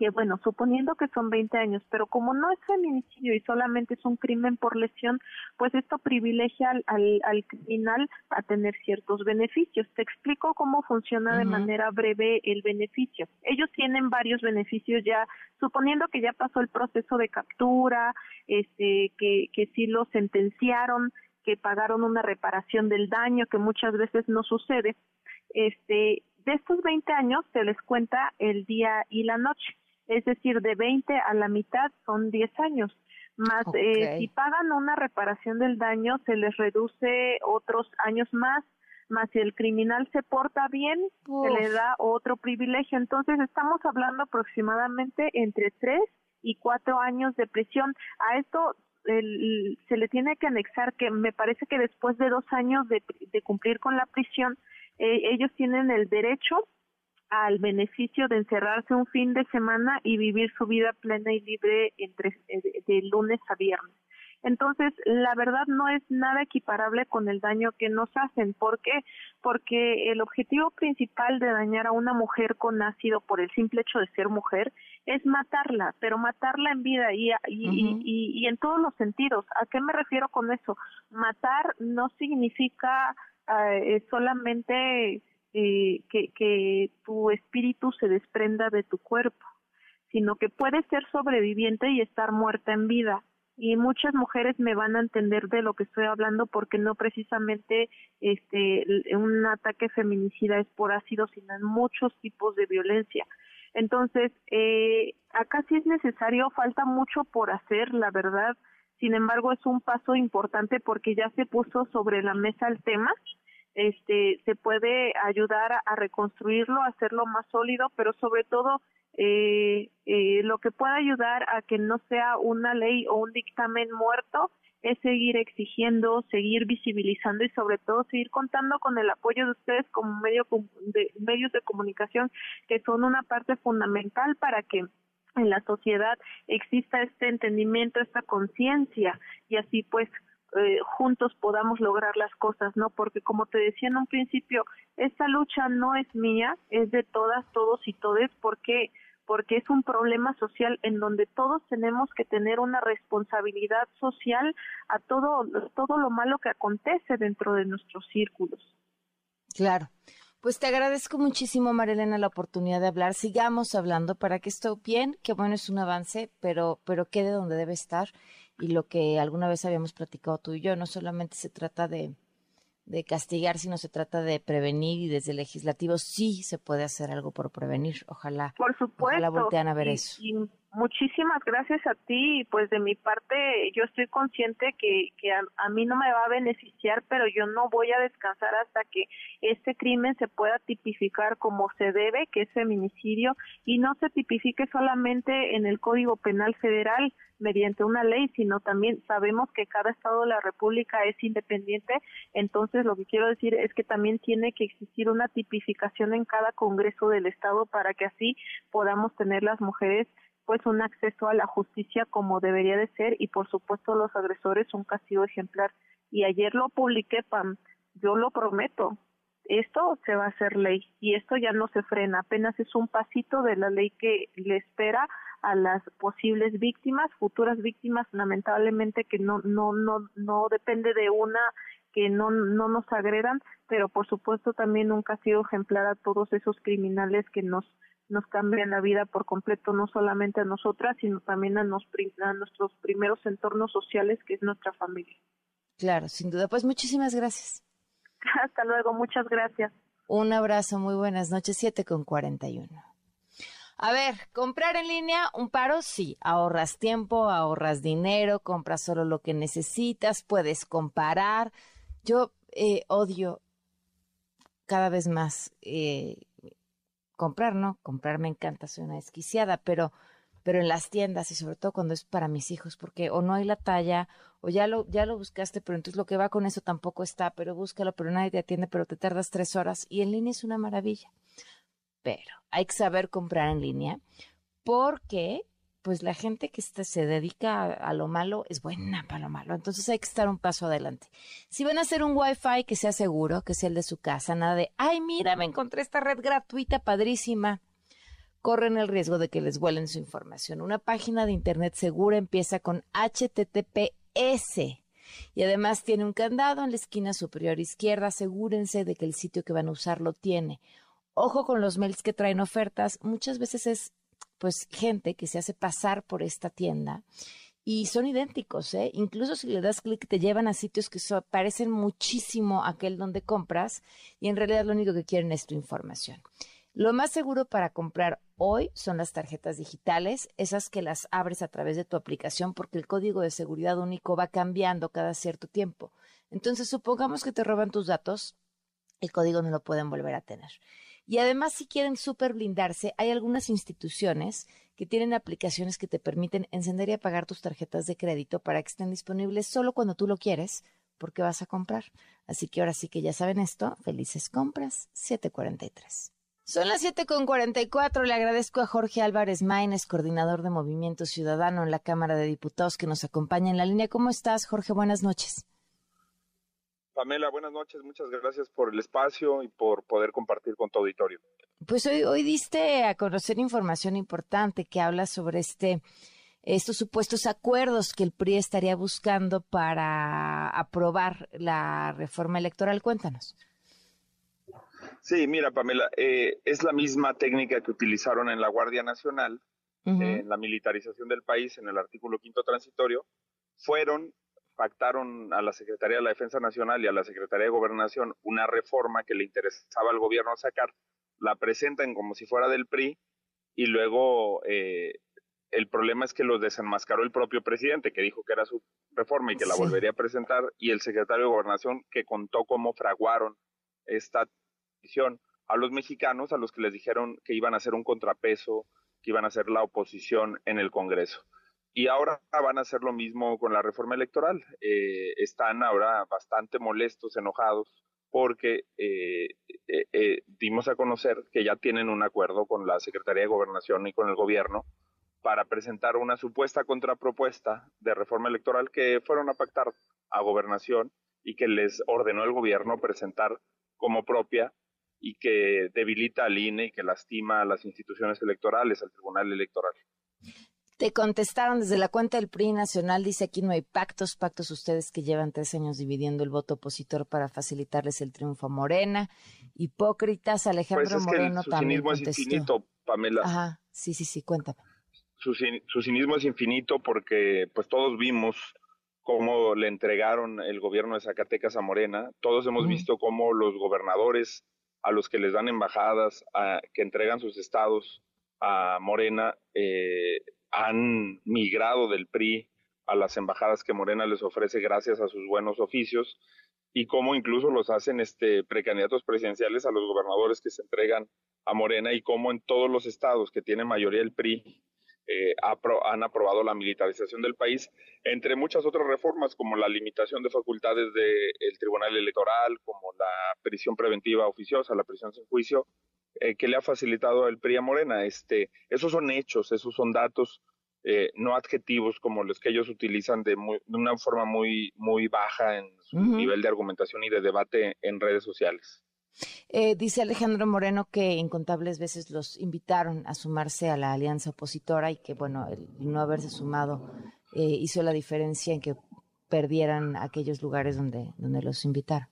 que, bueno, suponiendo que son 20 años, pero como no es feminicidio y solamente es un crimen por lesión, pues esto privilegia al, al, criminal a tener ciertos beneficios. Te explico cómo funciona de manera breve el beneficio. Ellos tienen varios beneficios ya, suponiendo que ya pasó el proceso de captura, este, que, que sí lo sentenciaron, que pagaron una reparación del daño, que muchas veces no sucede. Este, de estos 20 años se les cuenta el día y la noche es decir, de 20 a la mitad son 10 años. Más eh, si pagan una reparación del daño, se les reduce otros años más, más si el criminal se porta bien, se le da otro privilegio. Entonces, estamos hablando aproximadamente entre 3 y 4 años de prisión. A esto se le tiene que anexar que me parece que después de dos años de, cumplir con la prisión, eh, ellos tienen el derecho al beneficio de encerrarse un fin de semana y vivir su vida plena y libre entre eh, de, lunes a viernes. Entonces, la verdad no es nada equiparable con el daño que nos hacen. ¿Por qué? Porque el objetivo principal de dañar a una mujer con ácido por el simple hecho de ser mujer es matarla, pero matarla en vida y, y, y, en todos los sentidos. ¿A qué me refiero con eso? Matar no significa eh, solamente eh, que, que tu espíritu se desprenda de tu cuerpo, sino que puedes ser sobreviviente y estar muerta en vida. Y muchas mujeres me van a entender de lo que estoy hablando porque no precisamente este un ataque feminicida es por ácido, sino en muchos tipos de violencia. Entonces, eh, acá sí es necesario, falta mucho por hacer, la verdad. Sin embargo, es un paso importante porque ya se puso sobre la mesa el tema este se puede ayudar a, reconstruirlo, a hacerlo más sólido, pero sobre todo eh, eh, lo que pueda ayudar a que no sea una ley o un dictamen muerto es seguir exigiendo, seguir visibilizando y sobre todo seguir contando con el apoyo de ustedes como medio de, medios de comunicación que son una parte fundamental para que en la sociedad exista este entendimiento, esta conciencia y así pues eh, juntos podamos lograr las cosas, ¿no? Porque como te decía en un principio, esta lucha no es mía, es de todas, todos y todes, porque porque es un problema social en donde todos tenemos que tener una responsabilidad social a todo todo lo malo que acontece dentro de nuestros círculos. Claro. Pues te agradezco muchísimo, Marilena, la oportunidad de hablar. Sigamos hablando para que esto bien, que bueno, es un avance, pero, pero quede donde debe estar. Y lo que alguna vez habíamos platicado tú y yo, no solamente se trata de, de castigar, sino se trata de prevenir y desde el legislativo sí se puede hacer algo por prevenir. Ojalá, por supuesto, ojalá voltean a ver eso. Muchísimas gracias a ti. Pues de mi parte, yo estoy consciente que, que a, mí no me va a beneficiar, pero yo no voy a descansar hasta que este crimen se pueda tipificar como se debe, que es feminicidio, y no se tipifique solamente en el Código Penal Federal mediante una ley, sino también sabemos que cada estado de la República es independiente. Entonces, lo que quiero decir es que también tiene que existir una tipificación en cada Congreso del Estado para que así podamos tener las mujeres pues un acceso a la justicia como debería de ser y por supuesto los agresores un castigo ejemplar. Y ayer lo publiqué, Pam, yo lo prometo, esto se va a hacer ley y esto ya no se frena, apenas es un pasito de la ley que le espera a las posibles víctimas, futuras víctimas, lamentablemente que no no no no depende de una que no no nos agredan, pero por supuesto también un castigo ejemplar a todos esos criminales que nos nos cambian la vida por completo, no solamente a nosotras, sino también a, nos, a nuestros primeros entornos sociales, que es nuestra familia. Claro, sin duda. Pues muchísimas gracias. Hasta luego, muchas gracias. Un abrazo, muy buenas noches, 7 con 41. A ver, comprar en línea, un paro, sí, ahorras tiempo, ahorras dinero, compras solo lo que necesitas, puedes comparar. Yo eh, odio cada vez más eh, comprar, ¿no? Comprar me encanta, soy una desquiciada, pero, pero en las tiendas y sobre todo cuando es para mis hijos, porque o no hay la talla, o ya lo, ya lo buscaste, pero entonces lo que va con eso tampoco está, pero búscalo, pero nadie te atiende, pero te tardas tres horas y en línea es una maravilla. Pero hay que saber comprar en línea porque pues la gente que se dedica a, lo malo es buena para lo malo. Entonces hay que estar un paso adelante. Si van a hacer un Wi-Fi que sea seguro, que sea el de su casa, nada de, ay, mira, me encontré esta red gratuita padrísima. Corren el riesgo de que les vuelen su información. Una página de Internet segura empieza con HTTPS y además tiene un candado en la esquina superior izquierda. Asegúrense de que el sitio que van a usar lo tiene. Ojo con los mails que traen ofertas. Muchas veces es pues gente que se hace pasar por esta tienda y son idénticos, ¿eh? Incluso si le das clic te llevan a sitios que parecen muchísimo aquel donde compras y en realidad lo único que quieren es tu información. Lo más seguro para comprar hoy son las tarjetas digitales, esas que las abres a través de tu aplicación porque el código de seguridad único va cambiando cada cierto tiempo. Entonces, supongamos que te roban tus datos, el código no lo pueden volver a tener. Y además, si quieren super blindarse, hay algunas instituciones que tienen aplicaciones que te permiten encender y apagar tus tarjetas de crédito para que estén disponibles solo cuando tú lo quieres, porque vas a comprar. Así que ahora sí que ya saben esto, felices compras, 743. Son las 7.44. Le agradezco a Jorge Álvarez Maínez, coordinador de Movimiento Ciudadano en la Cámara de Diputados, que nos acompaña en la línea. ¿Cómo estás, Jorge? Buenas noches. Pamela, buenas noches, muchas gracias por el espacio y por poder compartir con tu auditorio. Pues hoy, hoy diste a conocer información importante que habla sobre este estos supuestos acuerdos que el PRI estaría buscando para aprobar la reforma electoral. Cuéntanos. Sí, mira, Pamela, eh, es la misma técnica que utilizaron en la Guardia Nacional, en la militarización del país, en el artículo quinto transitorio. Fueron pactaron a la Secretaría de la Defensa Nacional y a la Secretaría de Gobernación una reforma que le interesaba al gobierno sacar, la presentan como si fuera del PRI y luego eh, el problema es que los desenmascaró el propio presidente que dijo que era su reforma y que la volvería a presentar y el secretario de Gobernación que contó cómo fraguaron esta decisión a los mexicanos a los que les dijeron que iban a hacer un contrapeso, que iban a hacer la oposición en el Congreso. Y ahora van a hacer lo mismo con la reforma electoral. Eh, están ahora bastante molestos, enojados, porque eh, eh, dimos a conocer que ya tienen un acuerdo con la Secretaría de Gobernación y con el gobierno para presentar una supuesta contrapropuesta de reforma electoral que fueron a pactar a gobernación y que les ordenó el gobierno presentar como propia y que debilita al INE y que lastima a las instituciones electorales, al Tribunal Electoral. Te contestaron desde la cuenta del PRI Nacional, dice aquí no hay pactos, pactos ustedes que llevan tres años dividiendo el voto opositor para facilitarles el triunfo a Morena. Hipócritas, Alejandro pues Moreno su también cinismo es infinito, Pamela. Ajá, sí, sí, sí, cuéntame. Su, su cinismo es infinito porque pues todos vimos cómo le entregaron el gobierno de Zacatecas a Morena, todos hemos visto cómo los gobernadores a los que les dan embajadas, a, que entregan sus estados a Morena, eh, han migrado del PRI a las embajadas que Morena les ofrece gracias a sus buenos oficios y cómo incluso los hacen este precandidatos presidenciales a los gobernadores que se entregan a Morena y cómo en todos los estados que tiene mayoría el PRI eh, han aprobado la militarización del país, entre muchas otras reformas como la limitación de facultades del Tribunal Electoral, como la prisión preventiva oficiosa, la prisión sin juicio, eh, que le ha facilitado el PRI a Morena. Este, esos son hechos, esos son datos, eh, no adjetivos como los que ellos utilizan de, una forma muy, muy baja en su nivel de argumentación y de debate en redes sociales. Eh, dice Alejandro Moreno que incontables veces los invitaron a sumarse a la alianza opositora y que, bueno, el no haberse sumado eh, hizo la diferencia en que perdieran aquellos lugares donde, donde los invitaron.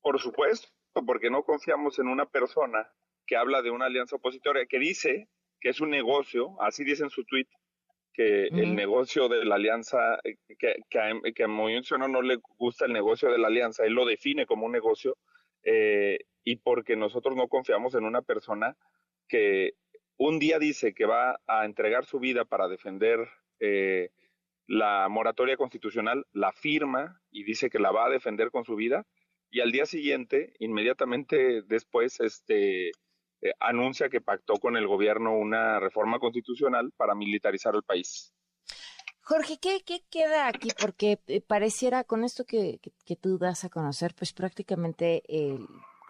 Por supuesto, porque no confiamos en una persona que habla de una alianza opositora, que dice que es un negocio, así dice en su tweet, que el negocio de la alianza, eh, que, que, a, que a Movimiento no le gusta el negocio de la alianza, él lo define como un negocio, eh, y porque nosotros no confiamos en una persona que un día dice que va a entregar su vida para defender eh, la moratoria constitucional, la firma y dice que la va a defender con su vida, y al día siguiente, inmediatamente después, este, eh, anuncia que pactó con el gobierno una reforma constitucional para militarizar el país. Jorge, ¿qué, queda aquí? Porque eh, pareciera con esto que, tú das a conocer, pues prácticamente el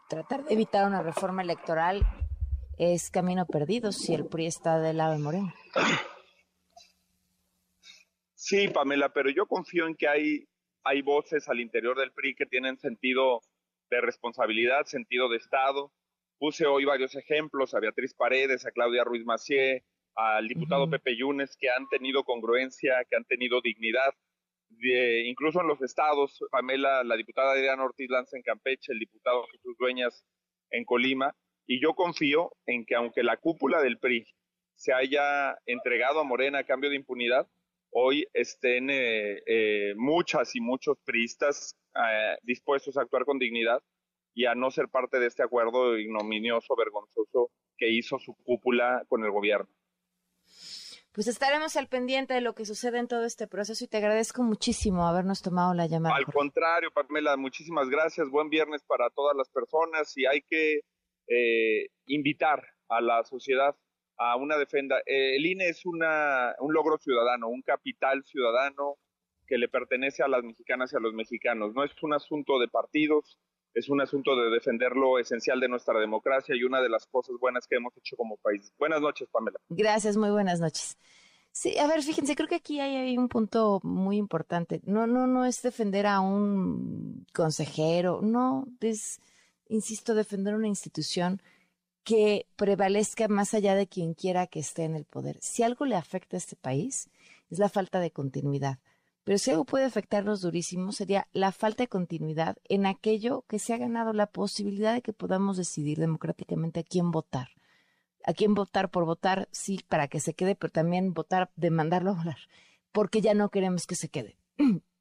tratar de evitar una reforma electoral es camino perdido si el PRI está del lado de Moreno. Sí, Pamela, pero yo confío en que hay, hay voces al interior del PRI que tienen sentido de responsabilidad, sentido de Estado. Puse hoy varios ejemplos, a Beatriz Paredes, a Claudia Ruiz Macié, al diputado Pepe Yunes, que han tenido congruencia, que han tenido dignidad. incluso en los estados, Pamela, la diputada Adriana Ortiz Lanza en Campeche, el diputado Jesús Dueñas en Colima, y yo confío en que aunque la cúpula del PRI se haya entregado a Morena a cambio de impunidad, hoy estén eh, eh, muchas y muchos priistas eh, dispuestos a actuar con dignidad y a no ser parte de este acuerdo ignominioso, vergonzoso que hizo su cúpula con el gobierno. Pues estaremos al pendiente de lo que sucede en todo este proceso y te agradezco muchísimo habernos tomado la llamada. Al contrario, Pamela, muchísimas gracias. Buen viernes para todas las personas y hay que invitar a la sociedad a una defenda. Eh, el INE es una, un logro ciudadano, un capital ciudadano que le pertenece a las mexicanas y a los mexicanos. No es un asunto de partidos, es un asunto de defender lo esencial de nuestra democracia y una de las cosas buenas que hemos hecho como país. Buenas noches, Pamela. Gracias, muy buenas noches. Sí, a ver, fíjense, creo que aquí hay, un punto muy importante. No, no, no es defender a un consejero, no, es, insisto, defender una institución que prevalezca más allá de quien quiera que esté en el poder. Si algo le afecta a este país, es la falta de continuidad. Pero si algo puede afectarnos durísimo sería la falta de continuidad en aquello que se ha ganado la posibilidad de que podamos decidir democráticamente a quién votar. A quién votar por votar, sí, para que se quede, pero también votar de mandarlo a volar, porque ya no queremos que se quede.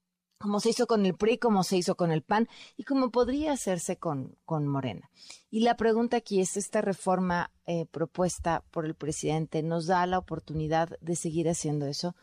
como se hizo con el PRI, como se hizo con el PAN y como podría hacerse con, con Morena. Y la pregunta aquí es, ¿esta reforma eh, propuesta por el presidente nos da la oportunidad de seguir haciendo eso?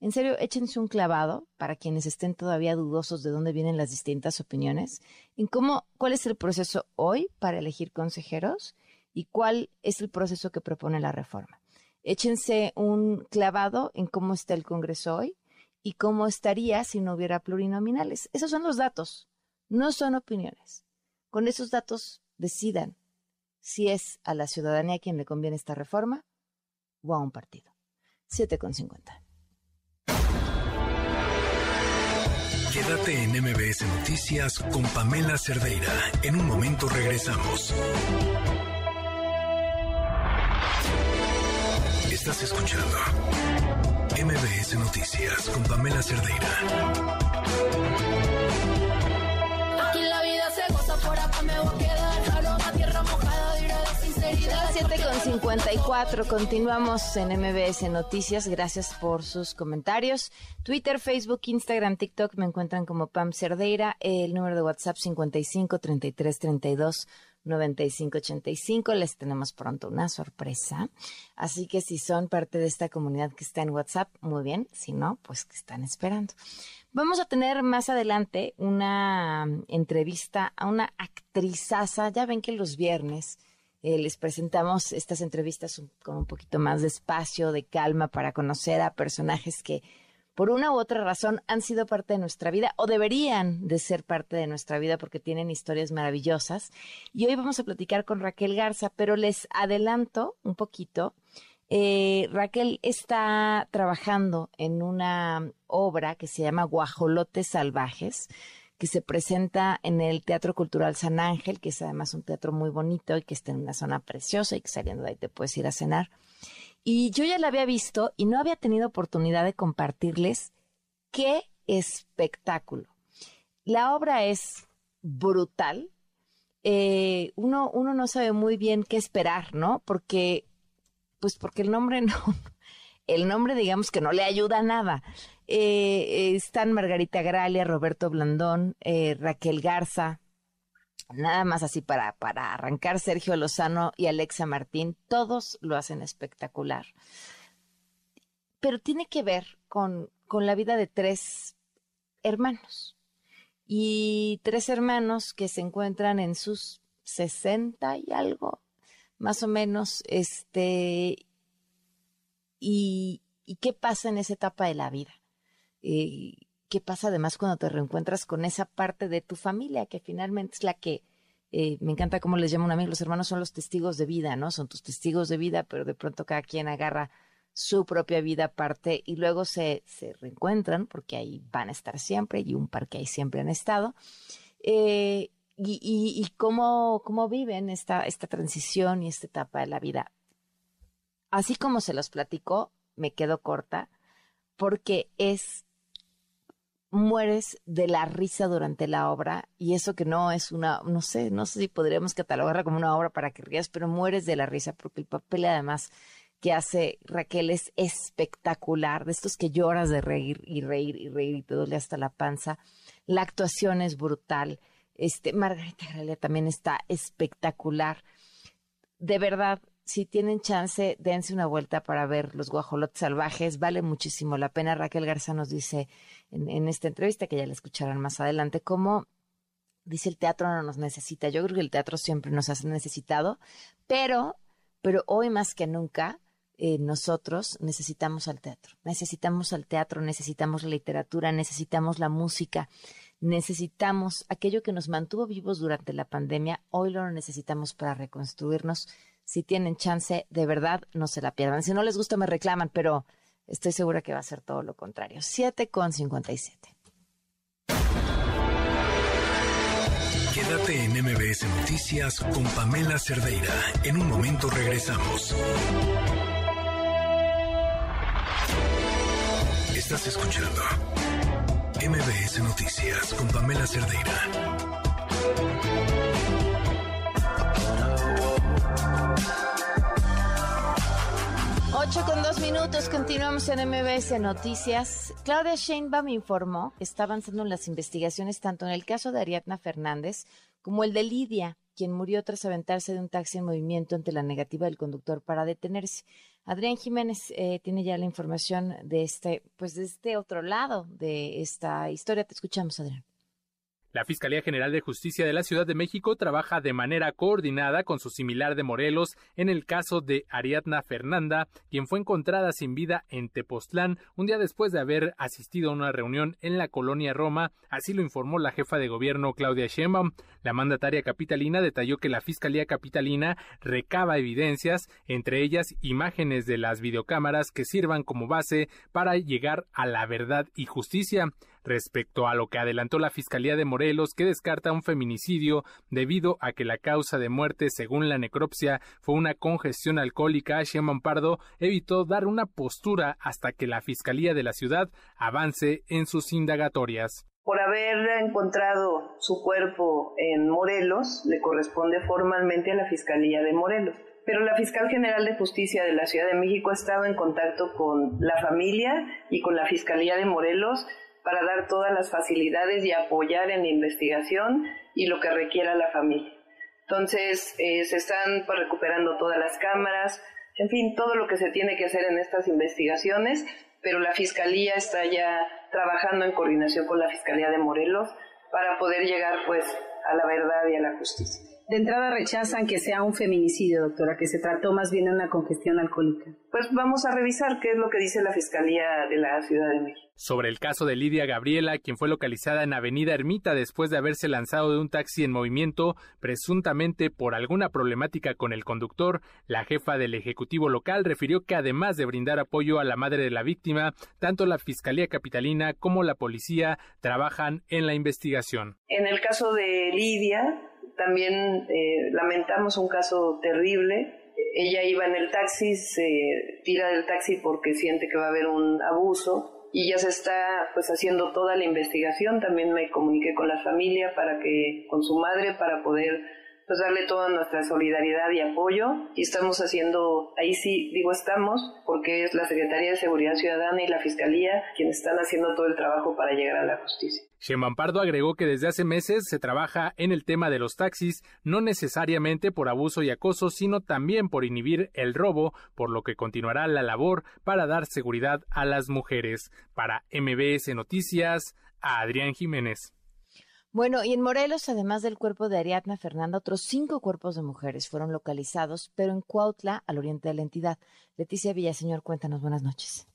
En serio, échense un clavado para quienes estén todavía dudosos de dónde vienen las distintas opiniones, en cómo, cuál es el proceso hoy para elegir consejeros y cuál es el proceso que propone la reforma. Échense un clavado en cómo está el Congreso hoy y cómo estaría si no hubiera plurinominales. Esos son los datos, no son opiniones. Con esos datos decidan si es a la ciudadanía quien le conviene esta reforma o a un partido. 7,50. Quédate en MBS Noticias con Pamela Cerdeira. En un momento regresamos. Estás escuchando MBS Noticias con Pamela Cerdeira. Aquí la vida se goza, por acá me voy a quedar. Aroma, tierra mojada, diré de sinceridad. 7 con 54, continuamos en MBS Noticias, gracias por sus comentarios. Twitter, Facebook, Instagram, TikTok me encuentran como Pam Cerdeira, el número de WhatsApp 55 33 32 9585. Les tenemos pronto una sorpresa. Así que si son parte de esta comunidad que está en WhatsApp, muy bien. Si no, pues que están esperando. Vamos a tener más adelante una entrevista a una actrizaza. Ya ven que los viernes eh, les presentamos estas entrevistas con un poquito más de espacio, de calma, para conocer a personajes que por una u otra razón han sido parte de nuestra vida o deberían de ser parte de nuestra vida porque tienen historias maravillosas. Y hoy vamos a platicar con Raquel Garza, pero les adelanto un poquito. Eh, Raquel está trabajando en una obra que se llama Guajolotes Salvajes, que se presenta en el Teatro Cultural San Ángel, que es además un teatro muy bonito y que está en una zona preciosa y que saliendo de ahí te puedes ir a cenar. Y yo ya la había visto y no había tenido oportunidad de compartirles qué espectáculo. La obra es brutal. Eh, uno, uno no sabe muy bien qué esperar, ¿no? Porque, pues porque el nombre no, el nombre digamos que no le ayuda a nada. Eh, están Margarita Gralia, Roberto Blandón, eh, Raquel Garza, nada más así para, para arrancar Sergio Lozano y Alexa Martín, todos lo hacen espectacular. Pero tiene que ver con, con la vida de tres hermanos. Y tres hermanos que se encuentran en sus sesenta y algo, más o menos, este, y, y qué pasa en esa etapa de la vida. Eh, ¿Qué pasa además cuando te reencuentras con esa parte de tu familia que finalmente es la que, eh, me encanta cómo les llama un amigo, los hermanos son los testigos de vida, ¿no? Son tus testigos de vida, pero de pronto cada quien agarra su propia vida aparte y luego se, se reencuentran porque ahí van a estar siempre y un par que ahí siempre han estado. Eh, y, y, y cómo, cómo viven esta, esta transición y esta etapa de la vida. Así como se los platico, me quedo corta porque es mueres de la risa durante la obra y eso que no es una, no sé, no sé si podríamos catalogarla como una obra para que rías, pero mueres de la risa porque el papel además que hace Raquel es espectacular, de estos que lloras de reír y reír y reír y te duele hasta la panza. La actuación es brutal. Este, Margarita Gralia también está espectacular. De verdad, si tienen chance, dense una vuelta para ver los guajolotes salvajes. Vale muchísimo la pena. Raquel Garza nos dice en, esta entrevista, que ya la escucharán más adelante, cómo dice el teatro no nos necesita. Yo creo que el teatro siempre nos ha necesitado, pero, pero hoy más que nunca eh, nosotros necesitamos al teatro. Necesitamos al teatro, necesitamos la literatura, necesitamos la música, necesitamos aquello que nos mantuvo vivos durante la pandemia. Hoy lo necesitamos para reconstruirnos. Si tienen chance, de verdad, no se la pierdan. Si no les gusta, me reclaman, pero estoy segura que va a ser todo lo contrario. 7 con 57. Quédate en MBS Noticias con Pamela Cerdeira. En un momento regresamos. Estás escuchando MBS Noticias con Pamela Cerdeira. 8 con dos minutos, continuamos en MBS Noticias. Claudia Sheinbaum informó que está avanzando en las investigaciones tanto en el caso de Ariadna Fernández como el de Lidia, quien murió tras aventarse de un taxi en movimiento ante la negativa del conductor para detenerse. Adrián Jiménez eh, tiene ya la información de este, pues de este otro lado de esta historia. Te escuchamos, Adrián. La Fiscalía General de Justicia de la Ciudad de México trabaja de manera coordinada con su similar de Morelos en el caso de Ariadna Fernanda, quien fue encontrada sin vida en Tepoztlán un día después de haber asistido a una reunión en la colonia Roma, así lo informó la jefa de gobierno Claudia Sheinbaum. La mandataria capitalina detalló que la Fiscalía Capitalina recaba evidencias, entre ellas imágenes de las videocámaras que sirvan como base para llegar a la verdad y justicia respecto a lo que adelantó la Fiscalía de Morelos, que descarta un feminicidio debido a que la causa de muerte, según la necropsia, fue una congestión alcohólica. Sheinbaum Pardo evitó dar una postura hasta que la Fiscalía de la ciudad avance en sus indagatorias. Por haber encontrado su cuerpo en Morelos, le corresponde formalmente a la Fiscalía de Morelos pero la fiscal general de justicia de la Ciudad de México ha estado en contacto con la familia y con la Fiscalía de Morelos para dar todas las facilidades y apoyar en la investigación y lo que requiera la familia. Entonces, eh, se están pues, recuperando todas las cámaras, en fin, todo lo que se tiene que hacer en estas investigaciones, pero la Fiscalía está ya trabajando en coordinación con la Fiscalía de Morelos para poder llegar pues a la verdad y a la justicia. De entrada rechazan que sea un feminicidio, doctora, que se trató más bien de una congestión alcohólica. Pues vamos a revisar qué es lo que dice la Fiscalía de la Ciudad de México. Sobre el caso de Lidia Gabriela, quien fue localizada en Avenida Ermita después de haberse lanzado de un taxi en movimiento, presuntamente por alguna problemática con el conductor, la jefa del Ejecutivo local refirió que además de brindar apoyo a la madre de la víctima, tanto la Fiscalía Capitalina como la policía trabajan en la investigación. En el caso de Lidia, también eh, lamentamos un caso terrible. Ella iba en el taxi, se tira del taxi porque siente que va a haber un abuso y ya se está pues haciendo toda la investigación. También me comuniqué con la familia para que, con su madre, para poder pues darle toda nuestra solidaridad y apoyo y estamos haciendo, ahí sí digo estamos, porque es la Secretaría de Seguridad Ciudadana y la Fiscalía quienes están haciendo todo el trabajo para llegar a la justicia. Sheinbaum agregó que desde hace meses se trabaja en el tema de los taxis, no necesariamente por abuso y acoso, sino también por inhibir el robo, por lo que continuará la labor para dar seguridad a las mujeres. Para MBS Noticias, a Adrián Jiménez. Bueno, y en Morelos, además del cuerpo de Ariadna Fernanda, otros cinco cuerpos de mujeres fueron localizados, pero en Cuautla, al oriente de la entidad. Leticia Villaseñor, cuéntanos, buenas noches.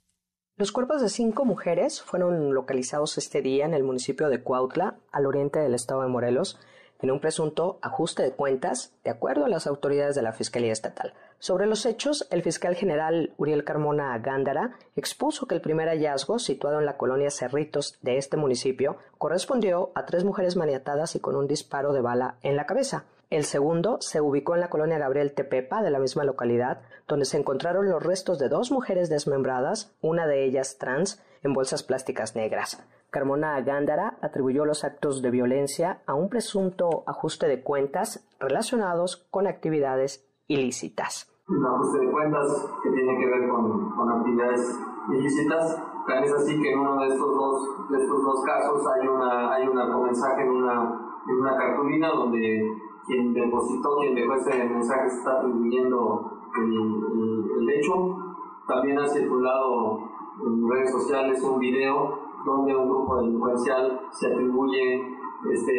Los cuerpos de cinco mujeres fueron localizados este día en el municipio de Cuautla, al oriente del estado de Morelos, en un presunto ajuste de cuentas, de acuerdo a las autoridades de la Fiscalía Estatal. Sobre los hechos, el fiscal general Uriel Carmona Gándara expuso que el primer hallazgo, situado en la colonia Cerritos de este municipio, correspondió a tres mujeres maniatadas y con un disparo de bala en la cabeza. El segundo se ubicó en la colonia Gabriel Tepepa de la misma localidad, donde se encontraron los restos de dos mujeres desmembradas, una de ellas trans, en bolsas plásticas negras. Carmona Gándara atribuyó los actos de violencia a un presunto ajuste de cuentas relacionados con actividades ilícitas. Un ajuste de cuentas que tiene que ver con, actividades ilícitas. Es así que en uno de estos dos, de estos dos casos hay, una, hay un mensaje en una, en una cartulina donde quien depositó, quien dejó ese mensaje está atribuyendo el, el, hecho. También ha circulado en redes sociales un video un grupo delincuencial se este,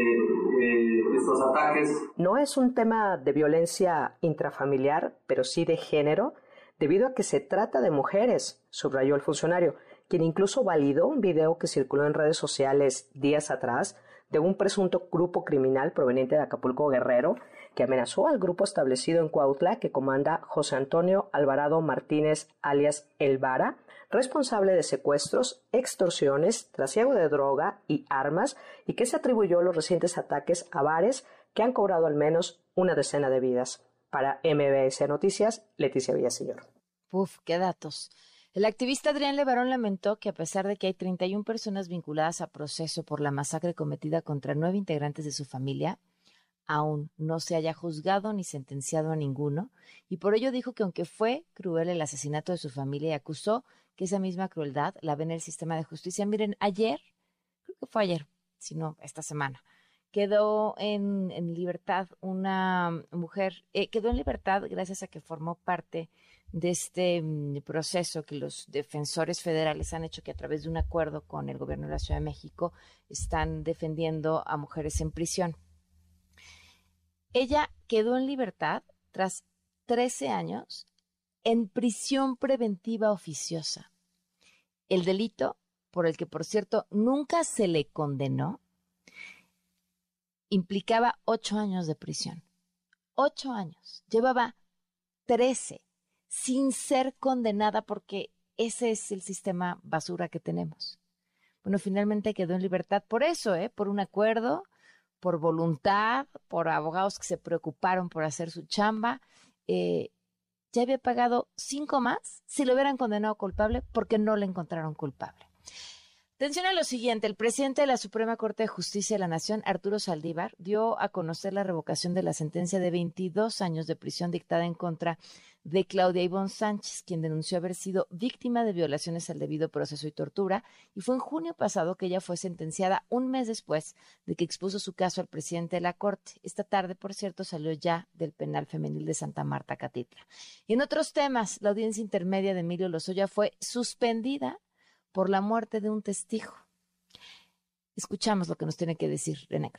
eh, estos ataques. No es un tema de violencia intrafamiliar, pero sí de género, debido a que se trata de mujeres, subrayó el funcionario, quien incluso validó un video que circuló en redes sociales días atrás de un presunto grupo criminal proveniente de Acapulco Guerrero que amenazó al grupo establecido en Cuautla que comanda José Antonio Alvarado Martínez alias El Vara, responsable de secuestros, extorsiones, trasiego de droga y armas, y que se atribuyó los recientes ataques a bares que han cobrado al menos una decena de vidas. Para MBS Noticias, Leticia Villaseñor. Uf, qué datos. El activista Adrián Levarón lamentó que a pesar de que hay 31 personas vinculadas a proceso por la masacre cometida contra nueve integrantes de su familia, aún no se haya juzgado ni sentenciado a ninguno, y por ello dijo que aunque fue cruel el asesinato de su familia y acusó que esa misma crueldad la ve en el sistema de justicia. Miren, ayer, creo que fue ayer, si no, esta semana, quedó en, libertad una mujer, eh, quedó en libertad gracias a que formó parte de este mm, proceso que los defensores federales han hecho que a través de un acuerdo con el gobierno de la Ciudad de México están defendiendo a mujeres en prisión. Ella quedó en libertad tras 13 años en prisión preventiva oficiosa. El delito, por el que por cierto nunca se le condenó, implicaba ocho años de prisión. Ocho años. Llevaba trece sin ser condenada porque ese es el sistema basura que tenemos. Bueno, finalmente quedó en libertad por eso, ¿eh? por un acuerdo, por voluntad, por abogados que se preocuparon por hacer su chamba. Eh, ya había pagado cinco más si lo hubieran condenado culpable porque no le encontraron culpable. Atención a lo siguiente, el presidente de la Suprema Corte de Justicia de la Nación, Arturo Saldívar, dio a conocer la revocación de la sentencia de 22 años de prisión dictada en contra de Claudia Ivonne Sánchez, quien denunció haber sido víctima de violaciones al debido proceso y tortura, y fue en junio pasado que ella fue sentenciada un mes después de que expuso su caso al presidente de la Corte. Esta tarde, por cierto, salió ya del penal femenil de Santa Marta, Catitla. Y en otros temas, la audiencia intermedia de Emilio Lozoya fue suspendida por la muerte de un testigo. Escuchamos lo que nos tiene que decir René.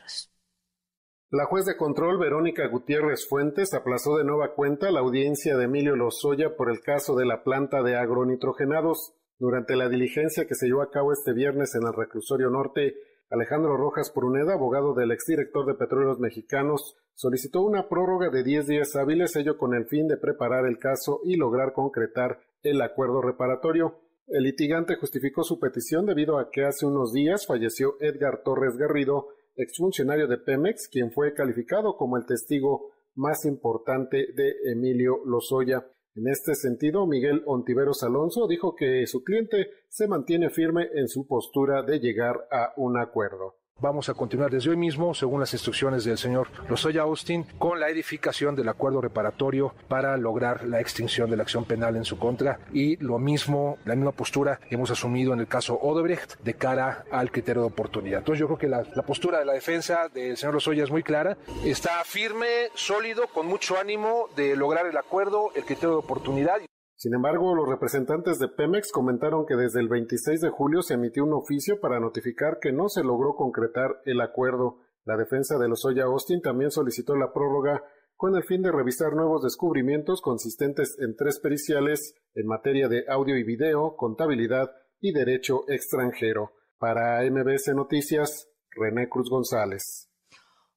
La juez de control Verónica Gutiérrez Fuentes aplazó de nueva cuenta la audiencia de Emilio Lozoya por el caso de la planta de agronitrogenados. Durante la diligencia que se llevó a cabo este viernes en el reclusorio norte, Alejandro Rojas Pruneda, abogado del exdirector de Petróleos Mexicanos, solicitó una prórroga de 10 días hábiles, ello con el fin de preparar el caso y lograr concretar el acuerdo reparatorio. El litigante justificó su petición debido a que hace unos días falleció Edgar Torres Garrido, exfuncionario de Pemex, quien fue calificado como el testigo más importante de Emilio Lozoya. En este sentido, Miguel Ontiveros Alonso dijo que su cliente se mantiene firme en su postura de llegar a un acuerdo. Vamos a continuar desde hoy mismo, según las instrucciones del señor Lozoya Austin, con la edificación del acuerdo reparatorio para lograr la extinción de la acción penal en su contra y lo mismo, la misma postura hemos asumido en el caso Odebrecht de cara al criterio de oportunidad. Entonces yo creo que la, la postura de la defensa del señor Lozoya es muy clara, está firme, sólido, con mucho ánimo de lograr el acuerdo, el criterio de oportunidad. Sin embargo, los representantes de Pemex comentaron que desde el 26 de julio se emitió un oficio para notificar que no se logró concretar el acuerdo. La defensa de Lozoya Austin también solicitó la prórroga con el fin de revisar nuevos descubrimientos consistentes en tres periciales en materia de audio y video, contabilidad y derecho extranjero. Para MBS Noticias, René Cruz González.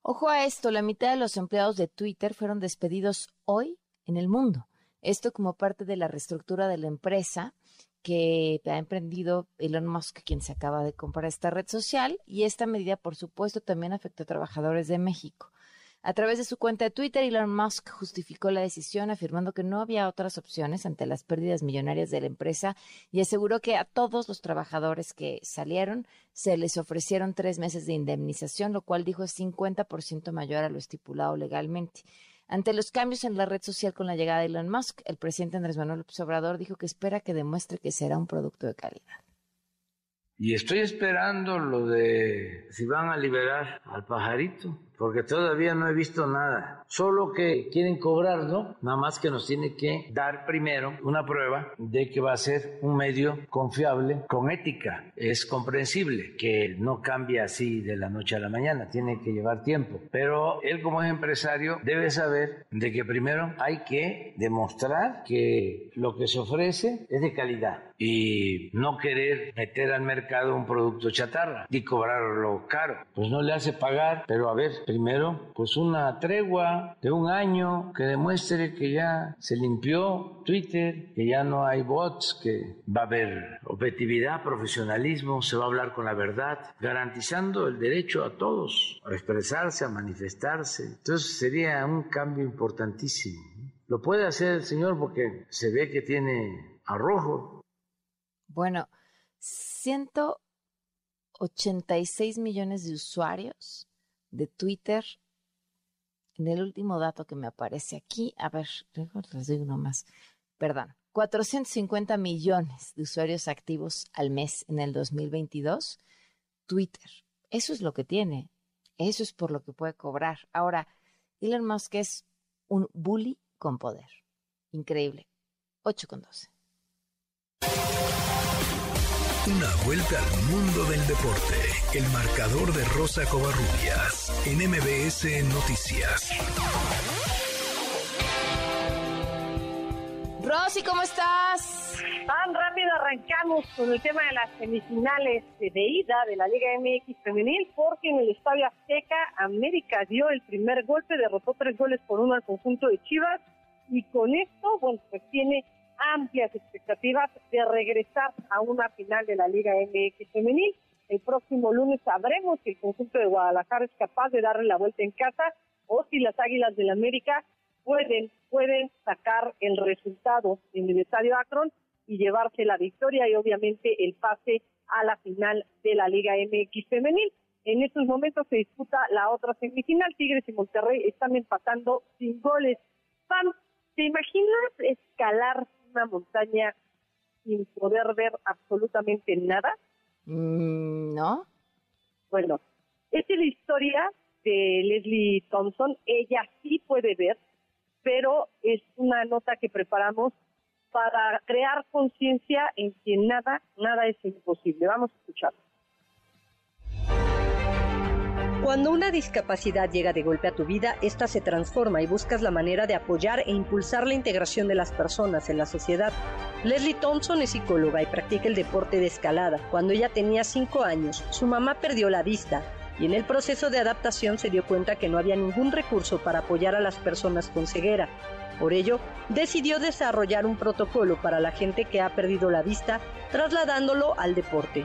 Ojo a esto, la mitad de los empleados de Twitter fueron despedidos hoy en el mundo. Esto como parte de la reestructura de la empresa que ha emprendido Elon Musk, quien se acaba de comprar esta red social, y esta medida, por supuesto, también afectó a trabajadores de México. A través de su cuenta de Twitter, Elon Musk justificó la decisión afirmando que no había otras opciones ante las pérdidas millonarias de la empresa y aseguró que a todos los trabajadores que salieron se les ofrecieron tres meses de indemnización, lo cual dijo es 50% mayor a lo estipulado legalmente. Ante los cambios en la red social con la llegada de Elon Musk, el presidente Andrés Manuel López Obrador dijo que espera que demuestre que será un producto de calidad. Y estoy esperando lo de si van a liberar al pajarito, porque todavía no he visto nada. Solo que quieren cobrar, ¿no? Nada más que nos tiene que dar primero una prueba de que va a ser un medio confiable, con ética. Es comprensible que no cambie así de la noche a la mañana, tiene que llevar tiempo. Pero él como es empresario debe saber de que primero hay que demostrar que lo que se ofrece es de calidad y no querer meter al mercado un producto chatarra y cobrarlo caro. Pues no le hace pagar, pero a ver, primero, pues una tregua de un año que demuestre que ya se limpió Twitter, que ya no hay bots, que va a haber objetividad, profesionalismo, se va a hablar con la verdad, garantizando el derecho a todos a expresarse, a manifestarse. Entonces sería un cambio importantísimo. Lo puede hacer el señor porque se ve que tiene arrojo. Bueno, 186 millones de usuarios de Twitter. En el último dato que me aparece aquí, a ver, les digo uno más. Perdón, 450 millones de usuarios activos al mes en el 2022. Twitter. Eso es lo que tiene. Eso es por lo que puede cobrar. Ahora, Elon Musk es un bully con poder. Increíble. 8 con 12. Una vuelta al mundo del deporte. El marcador de Rosa Covarrubias en MBS Noticias. Rosy, ¿cómo estás? Tan rápido arrancamos con el tema de las semifinales de ida de la Liga MX femenil porque en el Estadio Azteca América dio el primer golpe, derrotó tres goles por uno al conjunto de Chivas y con esto, bueno, pues tiene amplias expectativas de regresar a una final de la Liga MX femenil. El próximo lunes sabremos si el conjunto de Guadalajara es capaz de darle la vuelta en casa o si las Águilas del América pueden, pueden sacar el resultado en el Estadio Akron y llevarse la victoria y obviamente el pase a la final de la Liga MX femenil. En estos momentos se disputa la otra semifinal. Tigres y Monterrey están empatando sin goles. Pam, ¿te imaginas escalar una montaña sin poder ver absolutamente nada? Mm, ¿No? Bueno, esta es la historia de Leslie Thompson. Ella sí puede ver, pero es una nota que preparamos para crear conciencia en que nada, nada es imposible. Vamos a escuchar. Cuando una discapacidad llega de golpe a tu vida, esta se transforma y buscas la manera de apoyar e impulsar la integración de las personas en la sociedad. Leslie Thompson es psicóloga y practica el deporte de escalada. Cuando ella tenía 5 años, su mamá perdió la vista y en el proceso de adaptación se dio cuenta que no había ningún recurso para apoyar a las personas con ceguera. Por ello, decidió desarrollar un protocolo para la gente que ha perdido la vista, trasladándolo al deporte.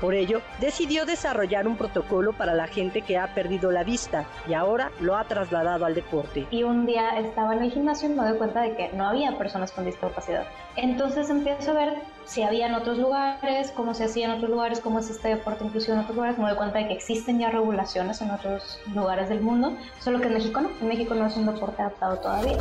Por ello, decidió desarrollar un protocolo para la gente que ha perdido la vista y ahora lo ha trasladado al deporte. Y un día estaba en el gimnasio y me doy cuenta de que no había personas con discapacidad. Entonces empiezo a ver si había en otros lugares, cómo se hacía en otros lugares, cómo es este deporte inclusivo en otros lugares. Me doy cuenta de que existen ya regulaciones en otros lugares del mundo, solo que en México no. En México no es un deporte adaptado todavía.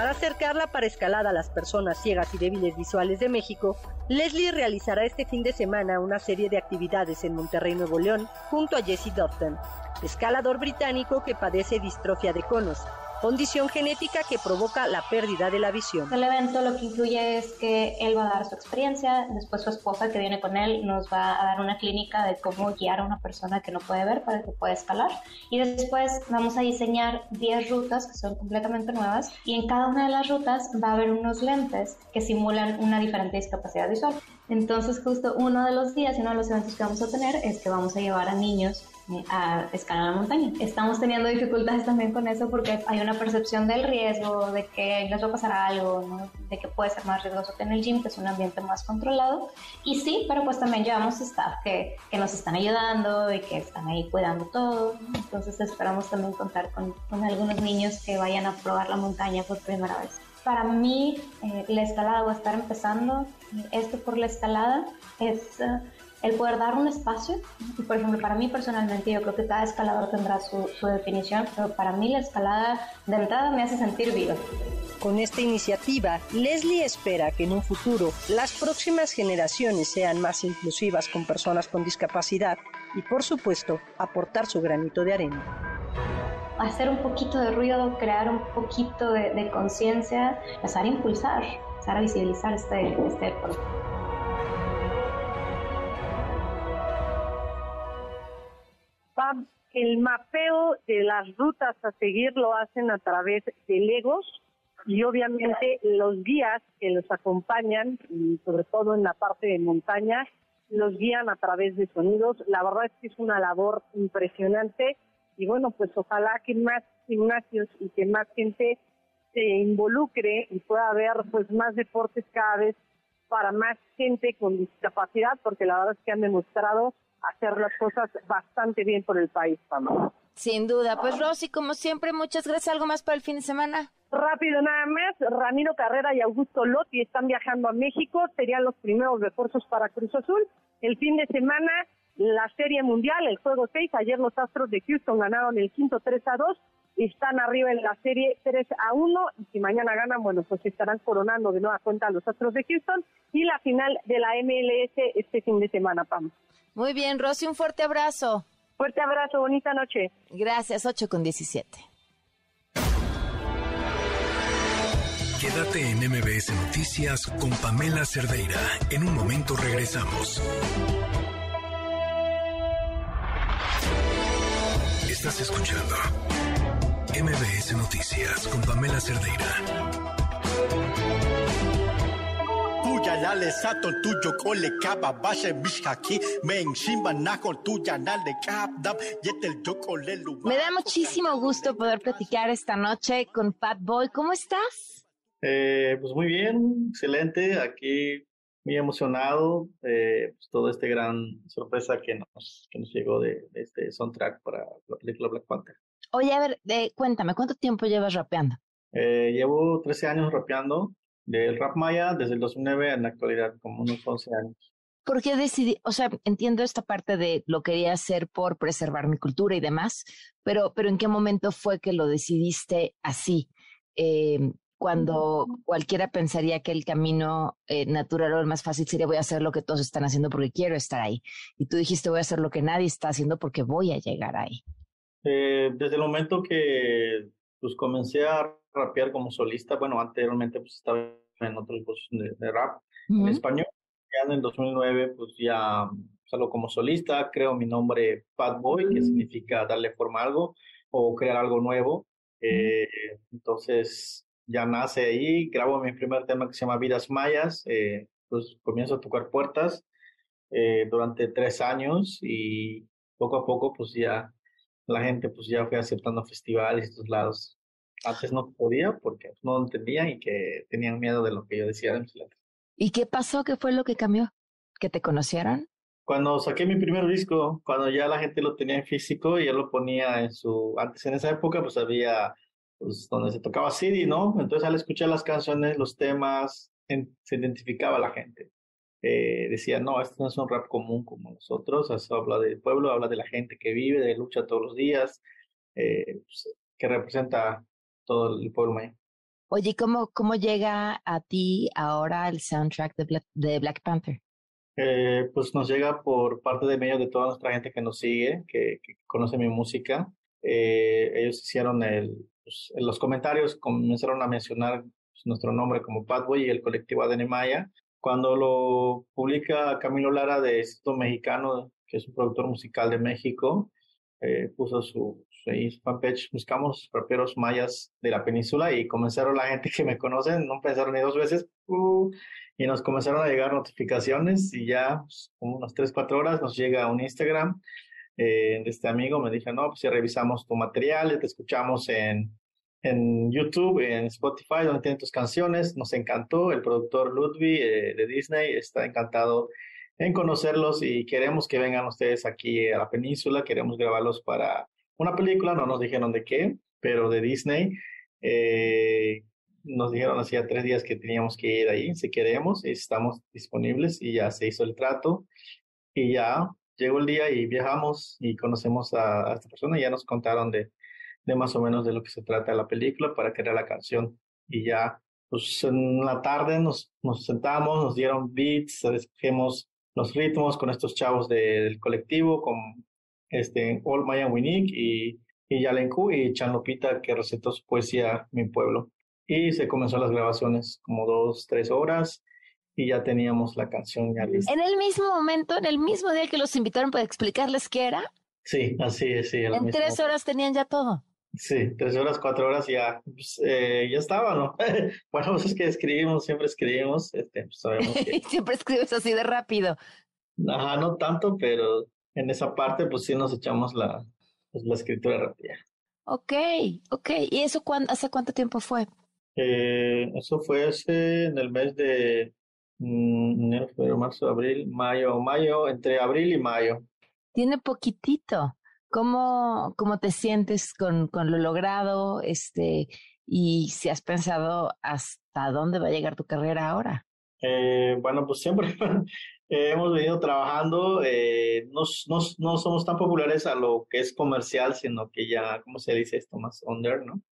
Para acercarla para escalada a las personas ciegas y débiles visuales de México, Leslie realizará este fin de semana una serie de actividades en Monterrey, Nuevo León, junto a Jesse Dufton, escalador británico que padece distrofia de conos, condición genética que provoca la pérdida de la visión. El evento lo que incluye es que él va a dar su experiencia, después su esposa que viene con él nos va a dar una clínica de cómo guiar a una persona que no puede ver para que pueda escalar y después vamos a diseñar 10 rutas que son completamente nuevas y en cada una de las rutas va a haber unos lentes que simulan una diferente discapacidad visual. Entonces justo uno de los días y uno de los eventos que vamos a tener es que vamos a llevar a niños a escalar la montaña. Estamos teniendo dificultades también con eso porque hay una percepción del riesgo, de que les va a pasar algo, de que puede ser más riesgoso que en el gym, que es un ambiente más controlado. Y sí, pero pues también llevamos staff que, que nos están ayudando y que están ahí cuidando todo. Entonces esperamos también contar con, con, algunos niños que vayan a probar la montaña por primera vez. Para mí, eh, la escalada o estar empezando, esto por la escalada, es... Uh, el poder dar un espacio. Y por ejemplo, para mí personalmente, yo creo que cada escalador tendrá su, su, definición, pero para mí la escalada de entrada me hace sentir viva. Con esta iniciativa, Leslie espera que en un futuro las próximas generaciones sean más inclusivas con personas con discapacidad y, por supuesto, aportar su granito de arena. Hacer un poquito de ruido, crear un poquito de, de conciencia, empezar a impulsar, empezar a visibilizar este, este deporte. El mapeo de las rutas a seguir lo hacen a través de Legos y obviamente los guías que los acompañan, y sobre todo en la parte de montaña, los guían a través de sonidos. La verdad es que es una labor impresionante y bueno, pues ojalá que más gimnasios y que más gente se involucre y pueda haber pues más deportes cada vez para más gente con discapacidad, porque la verdad es que han demostrado hacer las cosas bastante bien por el país, Pamela. Sin duda. Pues Rosy, como siempre, muchas gracias. ¿Algo más para el fin de semana? Rápido nada más, Ramiro Carrera y Augusto Lotti están viajando a México, serían los primeros refuerzos para Cruz Azul. El fin de semana, la Serie Mundial, el Juego 6, ayer los Astros de Houston ganaron el quinto 3 a 2, están arriba en la Serie 3 a 1 y si mañana ganan, bueno, pues estarán coronando de nueva cuenta a los Astros de Houston y la final de la MLS este fin de semana, Pam. Muy bien, Rosy, un fuerte abrazo. Fuerte abrazo, bonita noche. Gracias, 8 con 17. Quédate en MBS Noticias con Pamela Cerdeira. En un momento regresamos. Estás escuchando MBS Noticias con Pamela Cerdeira. Me da muchísimo gusto poder platicar esta noche con Pat Boy. ¿Cómo estás? Eh, pues muy bien, excelente. Aquí muy emocionado. Eh, pues todo este gran sorpresa que nos, que nos llegó de, de este soundtrack para la película Black Panther. Oye, a ver, eh, cuéntame, ¿cuánto tiempo llevas rapeando? Eh, llevo 13 años rapeando del rap maya desde el 2009 en la actualidad, como unos 11 años. ¿Por qué decidí? O sea, entiendo esta parte de lo quería hacer por preservar mi cultura y demás, pero, pero ¿en qué momento fue que lo decidiste así? Eh, cuando cualquiera pensaría que el camino eh, natural o el más fácil sería voy a hacer lo que todos están haciendo porque quiero estar ahí. Y tú dijiste voy a hacer lo que nadie está haciendo porque voy a llegar ahí. Eh, desde el momento que pues comencé a rapear como solista, bueno, anteriormente pues estaba en otros grupos de, de rap en español, ya en el 2009 pues ya salgo como solista, creo mi nombre Pat Boy, que significa darle forma a algo o crear algo nuevo. Eh, entonces ya nace ahí, grabo mi primer tema que se llama Vidas Mayas, eh, pues comienzo a tocar puertas eh, durante tres años y poco a poco pues ya la gente pues ya fue aceptando festivales y estos lados. Antes no podía porque no entendían y que tenían miedo de lo que yo decía de mis letras. ¿Y qué pasó? ¿Qué fue lo que cambió? ¿Que te conocieron? Cuando saqué mi primer disco, cuando ya la gente lo tenía en físico y ya lo ponía en su... Antes en esa época pues había pues, donde se tocaba CD, ¿no? Entonces al escuchar las canciones, los temas, en, se identificaba la gente. Eh, decía, no, esto no es un rap común como nosotros, eso habla del pueblo, habla de la gente que vive, de lucha todos los días, eh, pues, que representa todo el pueblo maya. Oye, ¿cómo, ¿cómo llega a ti ahora el soundtrack de Black, de Black Panther? Eh, pues nos llega por parte de medio de toda nuestra gente que nos sigue, que, que conoce mi música. Eh, ellos hicieron el, pues, en los comentarios, comenzaron a mencionar pues, nuestro nombre como Padboy y el colectivo ADN Maya. Cuando lo publica Camilo Lara de Instituto Mexicano, que es un productor musical de México, eh, puso su, su, fanpage, buscamos raperos mayas de la península y comenzaron la gente que me conocen, no pensaron ni dos veces, uh, y nos comenzaron a llegar notificaciones y ya pues, como unas 3, 4 horas nos llega un Instagram eh, de este amigo, me dice, no, pues ya revisamos tu material, te escuchamos en, en YouTube, en Spotify, donde tienen tus canciones, nos encantó, el productor Ludwig eh, de Disney está encantado en conocerlos y queremos que vengan ustedes aquí a la península, queremos grabarlos para una película, no nos dijeron de qué, pero de Disney. Eh, nos dijeron hacía tres días que teníamos que ir ahí, si queremos, y estamos disponibles y ya se hizo el trato. Y ya llegó el día y viajamos y conocemos a, a esta persona. Y ya nos contaron de, de más o menos de lo que se trata la película para crear la canción y ya pues en la tarde nos, nos sentamos, nos dieron beats, escogimos los ritmos con estos chavos de, del colectivo, con este All Maya Winik y, y Yalenku y Chanlopita que recetó su poesía Mi Pueblo. Y se comenzó las grabaciones como dos, tres horas y ya teníamos la canción ya lista. En el mismo momento, en el mismo día que los invitaron para explicarles qué era. Sí, así es, sí. En tres horas tenían ya todo. Sí, tres horas, cuatro horas ya, pues, eh, ya estaba, ¿no? bueno, pues es que escribimos, siempre escribimos, este, pues sabemos que... siempre escribes así de rápido. Ajá, no tanto, pero en esa parte pues sí nos echamos la, pues, la escritura rápida. Ok, ok. ¿Y eso cuándo, hace cuánto tiempo fue? Eh, eso fue ese, en el mes de mm, enero, febrero, marzo, abril, mayo, mayo, entre abril y mayo. Tiene poquitito. ¿Cómo, cómo te sientes con, con lo logrado? Este, y si has pensado hasta dónde va a llegar tu carrera ahora. Eh, bueno, pues siempre eh, hemos venido trabajando, eh, no, no, no, somos tan populares a lo que es comercial, sino que ya, ¿cómo se dice esto? Más under, ¿no?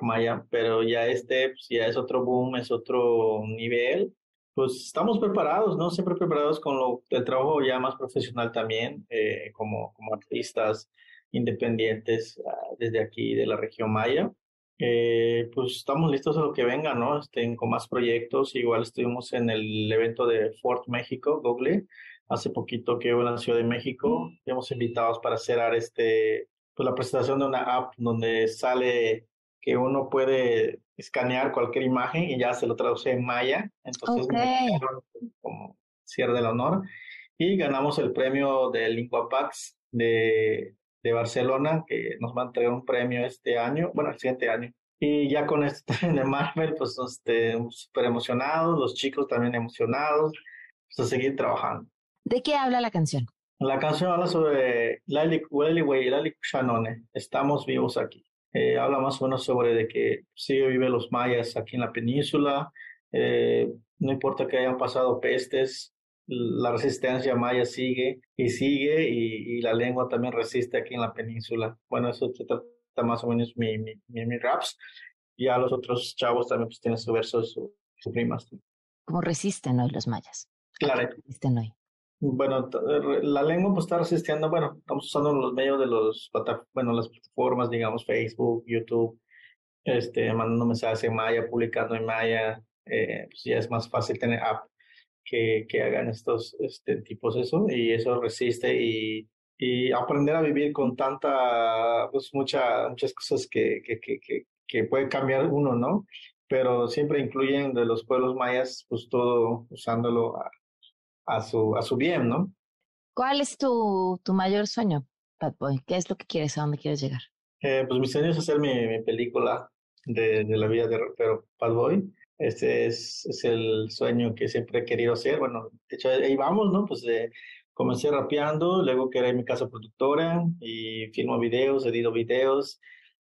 Maya, pero ya este, pues ya es otro boom, es otro nivel. Pues estamos preparados, ¿no? Siempre preparados con lo, el trabajo ya más profesional también, eh, como, como artistas independientes uh, desde aquí de la región maya. Eh, pues estamos listos a lo que venga, ¿no? Este, con más proyectos. Igual estuvimos en el evento de Fort México, Google, hace poquito que hubo en la Ciudad de México. Hemos invitados para hacer este, pues la presentación de una app donde sale que uno puede escanear cualquier imagen y ya se lo traduce en maya. Entonces, como cierre del honor. Y ganamos el premio de LinguaPax de, de Barcelona, que nos va a entregar un premio este año, bueno, el siguiente año. Y ya con este de Marvel, pues este, súper emocionados, los chicos también emocionados, pues a seguir trabajando. ¿De qué habla la canción? La canción habla sobre Lali Shanone, estamos vivos aquí. Eh, habla más o menos sobre de que sigue viven los mayas aquí en la península, eh, no importa que hayan pasado pestes, la resistencia maya sigue y sigue y, la lengua también resiste aquí en la península. Bueno, eso se trata más o menos mi, mi, mi, raps. Y a los otros chavos también pues tienen su verso, su, su primas. ¿Cómo resisten hoy los mayas? Claro. resisten hoy? Bueno, la lengua pues está resistiendo, bueno, estamos usando los medios de los, bueno, las plataformas, digamos, Facebook, YouTube, este, mandando mensajes en maya, publicando en maya, eh, pues ya es más fácil tener app que, que hagan estos este, tipos eso y eso resiste y, y aprender a vivir con tanta, pues mucha, muchas cosas que, que, que, que puede cambiar uno, ¿no? Pero siempre incluyen de los pueblos mayas, pues todo usándolo a, a, su, a su bien, ¿no? ¿Cuál es tu, tu mayor sueño, Bad Boy? ¿Qué es lo que quieres? ¿A dónde quieres llegar? Eh, pues mi sueño es hacer mi, mi película de, de, la vida de rapero Bad Boy. Este es, es, el sueño que siempre he querido hacer. Bueno, de hecho, ahí vamos, ¿no? Pues eh, comencé rapeando, luego creé mi casa productora y filmo videos, edito videos.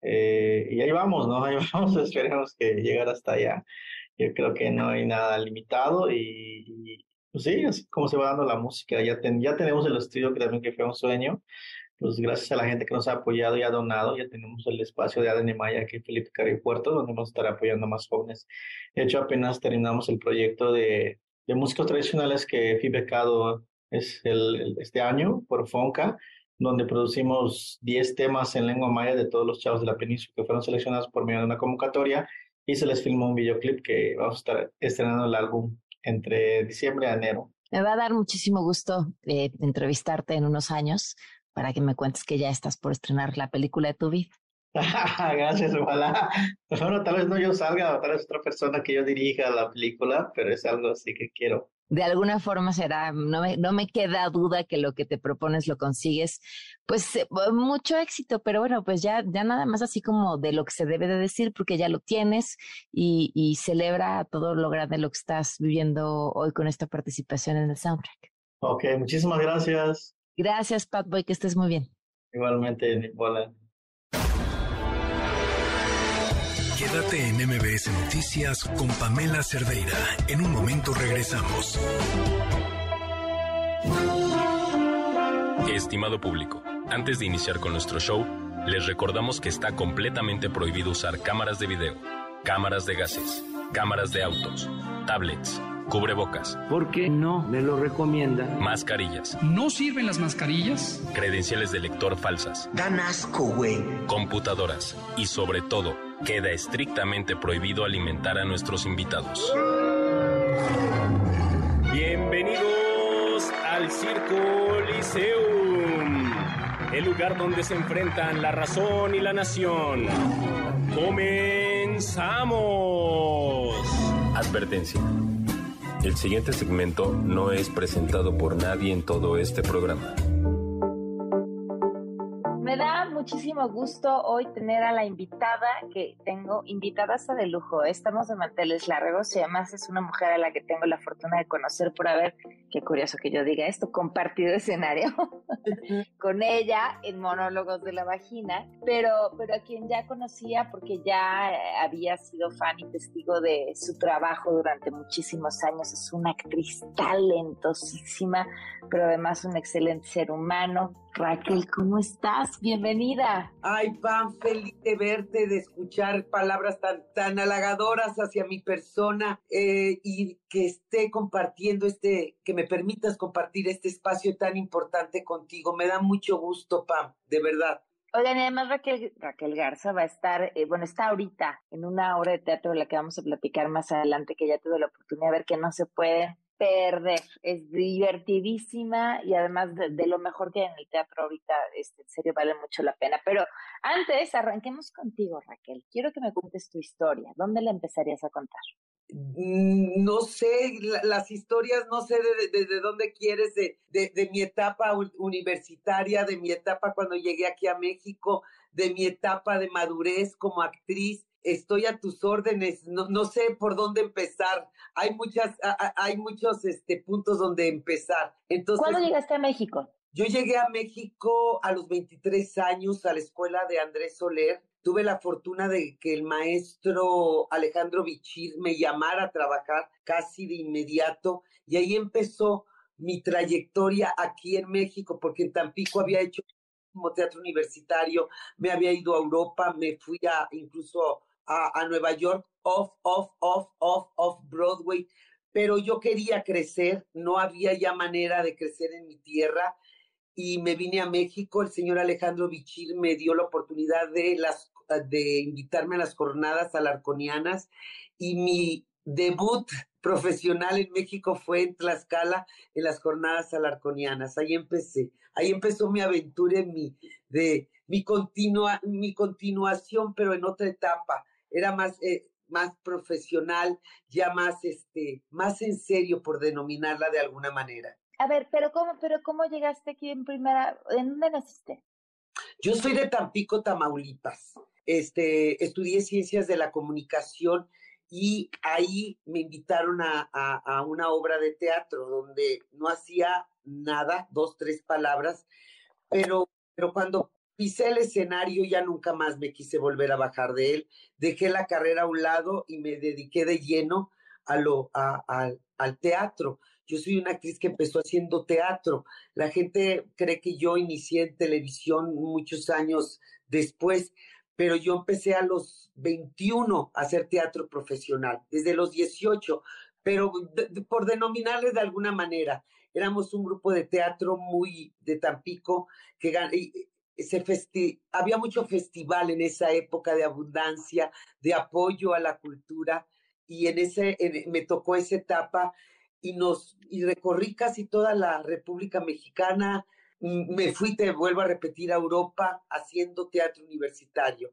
Eh, y ahí vamos, ¿no? Ahí vamos, esperemos que llegar hasta allá. Yo creo que no hay nada limitado y, pues sí, así como se va dando la música. Ya, ya tenemos el estudio que también que fue un sueño pues gracias a la gente que nos ha apoyado y ha donado, ya tenemos el espacio de ADN Maya aquí en Felipe Carrillo Puerto, donde vamos a estar apoyando a más jóvenes. De hecho, apenas terminamos el proyecto de, de músicos tradicionales que fui becado es el, este año por FONCA, donde producimos 10 temas en lengua maya de todos los chavos de la península que fueron seleccionados por medio de una convocatoria y se les filmó un videoclip que vamos a estar estrenando el álbum entre diciembre y enero. Me va a dar muchísimo gusto eh, entrevistarte en unos años para que me cuentes que ya estás por estrenar la película de tu vida. Gracias, ojalá. Bueno, tal vez no yo salga, tal vez otra persona que yo dirija la película, pero es algo así que quiero de alguna forma será, no me, no me queda duda que lo que te propones lo consigues, pues eh, mucho éxito, pero bueno, pues ya, ya nada más así como de lo que se debe de decir, porque ya lo tienes y, y celebra todo lo grande lo que estás viviendo hoy con esta participación en el soundtrack. Ok, muchísimas gracias. Gracias, Pat Boy, que estés muy bien. Igualmente, hola. Quédate en MBS Noticias con Pamela Cerdeira. En un momento regresamos. Estimado público, antes de iniciar con nuestro show, les recordamos que está completamente prohibido usar cámaras de video, cámaras de gases, cámaras de autos, tablets Cubrebocas. ¿Por qué no me lo recomienda? Mascarillas. ¿No sirven las mascarillas? Credenciales de lector falsas. Dan asco, güey. Computadoras. Y sobre todo, queda estrictamente prohibido alimentar a nuestros invitados. Bienvenidos al Circo Liceum, el lugar donde se enfrentan la razón y la nación. ¡Comenzamos! Advertencia. El siguiente segmento no es presentado por nadie en todo este programa. Muchísimo gusto hoy tener a la invitada que tengo, invitada hasta de lujo. Estamos de manteles largos y además es una mujer a la que tengo la fortuna de conocer por haber, qué curioso que yo diga esto, compartido escenario con ella en Monólogos de la Vagina, pero, pero a quien ya conocía porque ya había sido fan y testigo de su trabajo durante muchísimos años. Es una actriz talentosísima, pero además un excelente ser humano. Raquel, ¿cómo estás? Bienvenida. Ay, Pam, feliz de verte, de escuchar palabras tan, tan halagadoras hacia mi persona eh, y que esté compartiendo este, que me permitas compartir este espacio tan importante contigo. Me da mucho gusto, Pam, de verdad. Oigan, y además Raquel, Raquel Garza va a estar, eh, bueno, está ahorita en una obra de teatro de la que vamos a platicar más adelante, que ya tuve la oportunidad de ver que no se puede perder. Es divertidísima y además de, lo mejor que hay en el teatro ahorita, este, en serio vale mucho la pena. Pero antes, arranquemos contigo, Raquel. Quiero que me cuentes tu historia. ¿Dónde la empezarías a contar? Mm, no sé, las historias, no sé de, de, dónde quieres, de, de, mi etapa universitaria, de mi etapa cuando llegué aquí a México, de mi etapa de madurez como actriz. Estoy a tus órdenes, no, no sé por dónde empezar. Hay muchas, hay muchos este, puntos donde empezar. Entonces, ¿Cuándo llegaste a México? Yo llegué a México a los 23 años a la escuela de Andrés Soler tuve la fortuna de que el maestro Alejandro Bichir me llamara a trabajar casi de inmediato y ahí empezó mi trayectoria aquí en México, porque en Tampico había hecho como teatro universitario, me había ido a Europa, me fui a incluso a, a Nueva York, off, off, off, off, off Broadway, pero yo quería crecer, no había ya manera de crecer en mi tierra y me vine a México. El señor Alejandro Bichir me dio la oportunidad de las de invitarme a las jornadas alarconianas y mi debut profesional en México fue en Tlaxcala en las jornadas alarconianas. Ahí empecé, ahí empezó mi aventura en mi, de mi, continua, mi continuación, pero en otra etapa. Era más, eh, más profesional, ya más, este, más en serio, por denominarla de alguna manera. A ver, pero cómo, pero cómo llegaste aquí en primera, ¿en dónde naciste? Yo soy de Tampico, Tamaulipas este, estudié ciencias de la comunicación y ahí me invitaron a, a, una obra de teatro donde no hacía nada, dos, tres palabras, pero, pero cuando pisé el escenario ya nunca más me quise volver a bajar de él, dejé la carrera a un lado y me dediqué de lleno a lo, a, al teatro. Yo soy una actriz que empezó haciendo teatro. La gente cree que yo inicié en televisión muchos años después, pero yo empecé a los 21 a hacer teatro profesional, desde los 18, pero por denominarle de alguna manera, éramos un grupo de teatro muy de Tampico que se había mucho festival en esa época de abundancia, de apoyo a la cultura y en ese me tocó esa etapa y nos y recorrí casi toda la República Mexicana, me fui, te vuelvo a repetir, a Europa haciendo teatro universitario.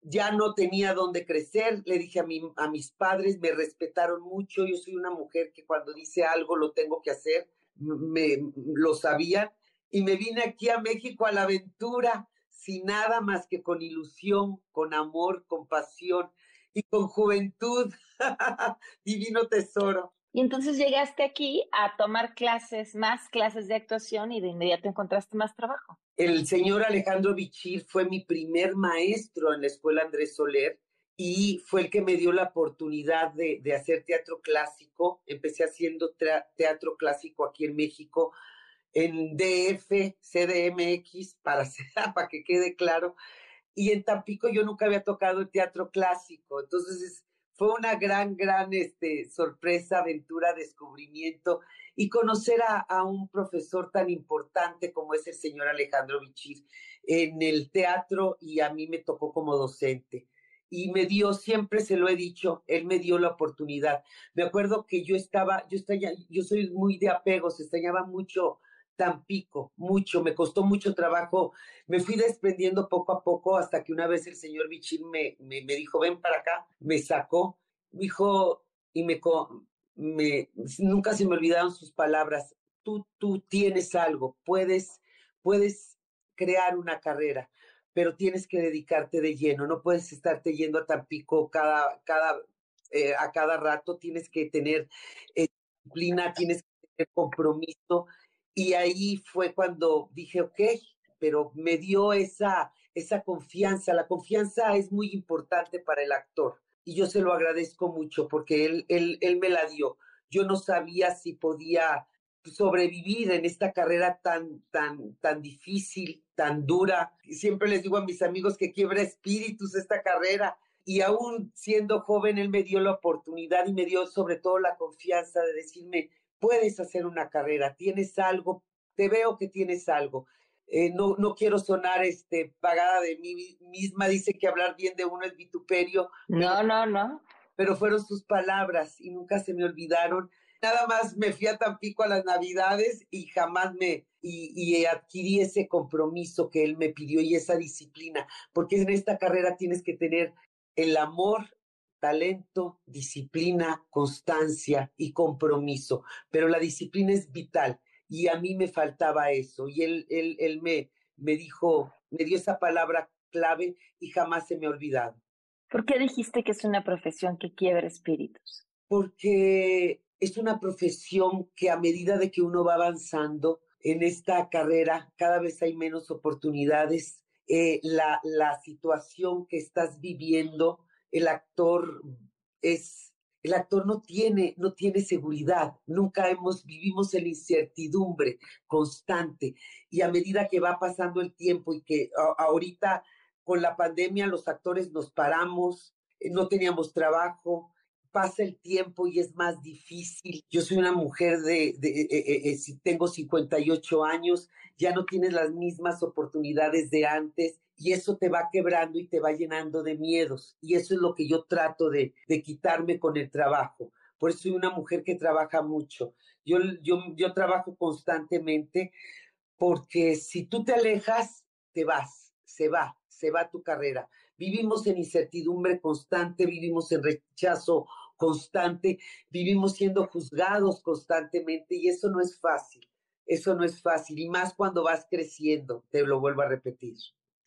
Ya no tenía dónde crecer, le dije a, mi, a mis padres, me respetaron mucho, yo soy una mujer que cuando dice algo lo tengo que hacer, me lo sabían, y me vine aquí a México a la aventura, sin nada más que con ilusión, con amor, con pasión y con juventud. Divino tesoro. Y entonces llegaste aquí a tomar clases, más clases de actuación y de inmediato encontraste más trabajo. El señor Alejandro Bichir fue mi primer maestro en la escuela Andrés Soler y fue el que me dio la oportunidad de, de hacer teatro clásico. Empecé haciendo teatro clásico aquí en México, en DF, CDMX, para, para que quede claro. Y en Tampico yo nunca había tocado el teatro clásico. Entonces fue una gran, gran este, sorpresa, aventura, descubrimiento y conocer a, un profesor tan importante como es el señor Alejandro Bichir en el teatro y a mí me tocó como docente. Y me dio, siempre se lo he dicho, él me dio la oportunidad. Me acuerdo que yo estaba, yo yo soy muy de apegos, extrañaba mucho Tampico, mucho, me costó mucho trabajo, me fui desprendiendo poco a poco hasta que una vez el señor Bichir me, me, me dijo, ven para acá, me sacó, dijo, y me, me, nunca se me olvidaron sus palabras, tú, tú tienes algo, puedes, puedes crear una carrera, pero tienes que dedicarte de lleno, no puedes estarte yendo a Tampico cada, cada, eh, a cada rato, tienes que tener eh, disciplina, tienes que tener compromiso y ahí fue cuando dije, ok, pero me dio esa, esa confianza. La confianza es muy importante para el actor y yo se lo agradezco mucho porque él, él, él me la dio. Yo no sabía si podía sobrevivir en esta carrera tan, tan, tan difícil, tan dura. Siempre les digo a mis amigos que quiebra espíritus esta carrera. Y aún siendo joven, él me dio la oportunidad y me dio sobre todo la confianza de decirme, puedes hacer una carrera, tienes algo, te veo que tienes algo. eh, no, no quiero sonar este, pagada de mí misma, dice que hablar bien de uno es vituperio. No, no, no. Pero fueron sus palabras y nunca se me olvidaron. Nada más me fui a Tampico a las Navidades y jamás me, y, y, adquirí ese compromiso que él me pidió y esa disciplina, porque en esta carrera tienes que tener el amor, talento, disciplina, constancia y compromiso, pero la disciplina es vital y a mí me faltaba eso y él, él, él me, me dijo, me dio esa palabra clave y jamás se me ha olvidado. ¿Por qué dijiste que es una profesión que quiebra espíritus? Porque es una profesión que a medida de que uno va avanzando en esta carrera, cada vez hay menos oportunidades. Eh, la, la situación que estás viviendo el actor es, el actor no tiene, no tiene seguridad, nunca hemos, vivimos en incertidumbre constante y a medida que va pasando el tiempo y que ahorita con la pandemia los actores nos paramos, eh, no teníamos trabajo, pasa el tiempo y es más difícil. Yo soy una mujer de, de eh, eh, tengo 58 años, ya no tienes las mismas oportunidades de antes y eso te va quebrando y te va llenando de miedos. Y eso es lo que yo trato de, de quitarme con el trabajo. Por eso soy una mujer que trabaja mucho. Yo, yo, yo trabajo constantemente porque si tú te alejas, te vas, se va, se va tu carrera. Vivimos en incertidumbre constante, vivimos en rechazo constante, vivimos siendo juzgados constantemente y eso no es fácil. Eso no es fácil y más cuando vas creciendo, te lo vuelvo a repetir.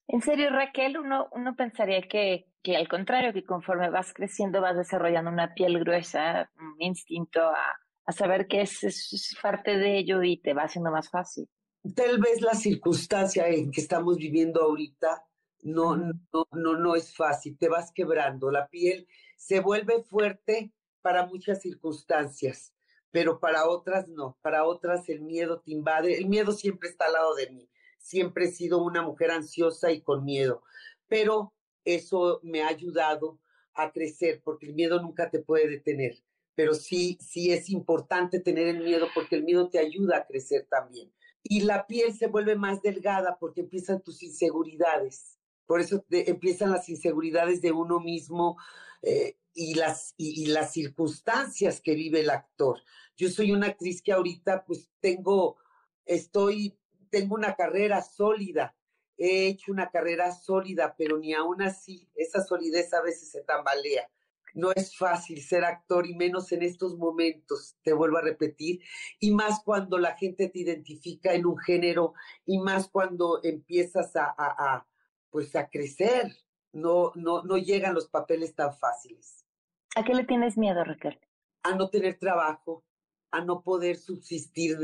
En serio, Raquel, uno, uno pensaría que, que al contrario, que conforme vas creciendo vas desarrollando una piel gruesa, un instinto a, a saber que es, es, parte de ello y te va haciendo más fácil. Tal vez la circunstancia en que estamos viviendo ahorita no, no, no, no es fácil, te vas quebrando, la piel se vuelve fuerte para muchas circunstancias, pero para otras no, para otras el miedo te invade, el miedo siempre está al lado de mí siempre he sido una mujer ansiosa y con miedo, pero eso me ha ayudado a crecer porque el miedo nunca te puede detener, pero sí, sí es importante tener el miedo porque el miedo te ayuda a crecer también. Y la piel se vuelve más delgada porque empiezan tus inseguridades. Por eso empiezan las inseguridades de uno mismo eh, y, las, y, y las circunstancias que vive el actor. Yo soy una actriz que ahorita pues tengo, estoy tengo una carrera sólida, he hecho una carrera sólida, pero ni aún así esa solidez a veces se tambalea. No es fácil ser actor y menos en estos momentos, te vuelvo a repetir, y más cuando la gente te identifica en un género y más cuando empiezas a, a, a pues a crecer, no, no, no llegan los papeles tan fáciles. ¿A qué le tienes miedo, Raquel? A no tener trabajo, a no poder subsistir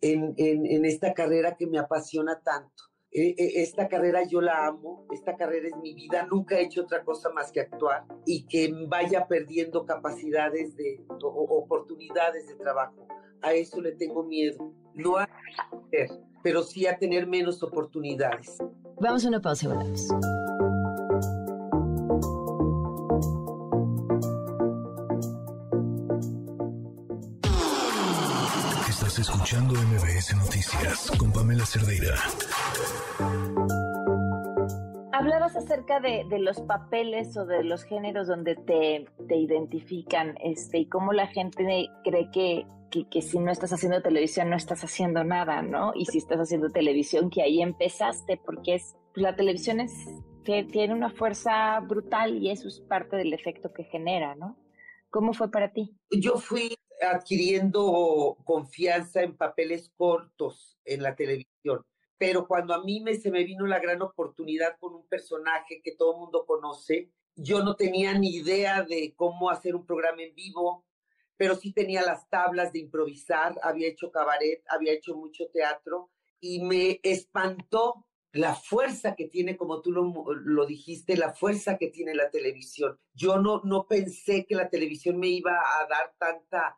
en, en, esta carrera que me apasiona tanto. E, e, esta carrera yo la amo, esta carrera es mi vida, nunca he hecho otra cosa más que actuar y que vaya perdiendo capacidades de o, oportunidades de trabajo. A eso le tengo miedo, no a pero sí a tener menos oportunidades. Vamos a una pausa y volvemos. Escuchando MBS Noticias con Pamela Cerdeira. Hablabas acerca de, de, los papeles o de los géneros donde te, te identifican este, y cómo la gente cree que, que, que, si no estás haciendo televisión no estás haciendo nada, ¿no? Y si estás haciendo televisión, que ahí empezaste, porque es pues la televisión es, que tiene una fuerza brutal y eso es parte del efecto que genera, ¿no? ¿Cómo fue para ti? Yo fui adquiriendo confianza en papeles cortos en la televisión. Pero cuando a mí me, se me vino la gran oportunidad con un personaje que todo el mundo conoce, yo no tenía ni idea de cómo hacer un programa en vivo, pero sí tenía las tablas de improvisar, había hecho cabaret, había hecho mucho teatro y me espantó la fuerza que tiene, como tú lo, lo, dijiste, la fuerza que tiene la televisión. Yo no, no pensé que la televisión me iba a dar tanta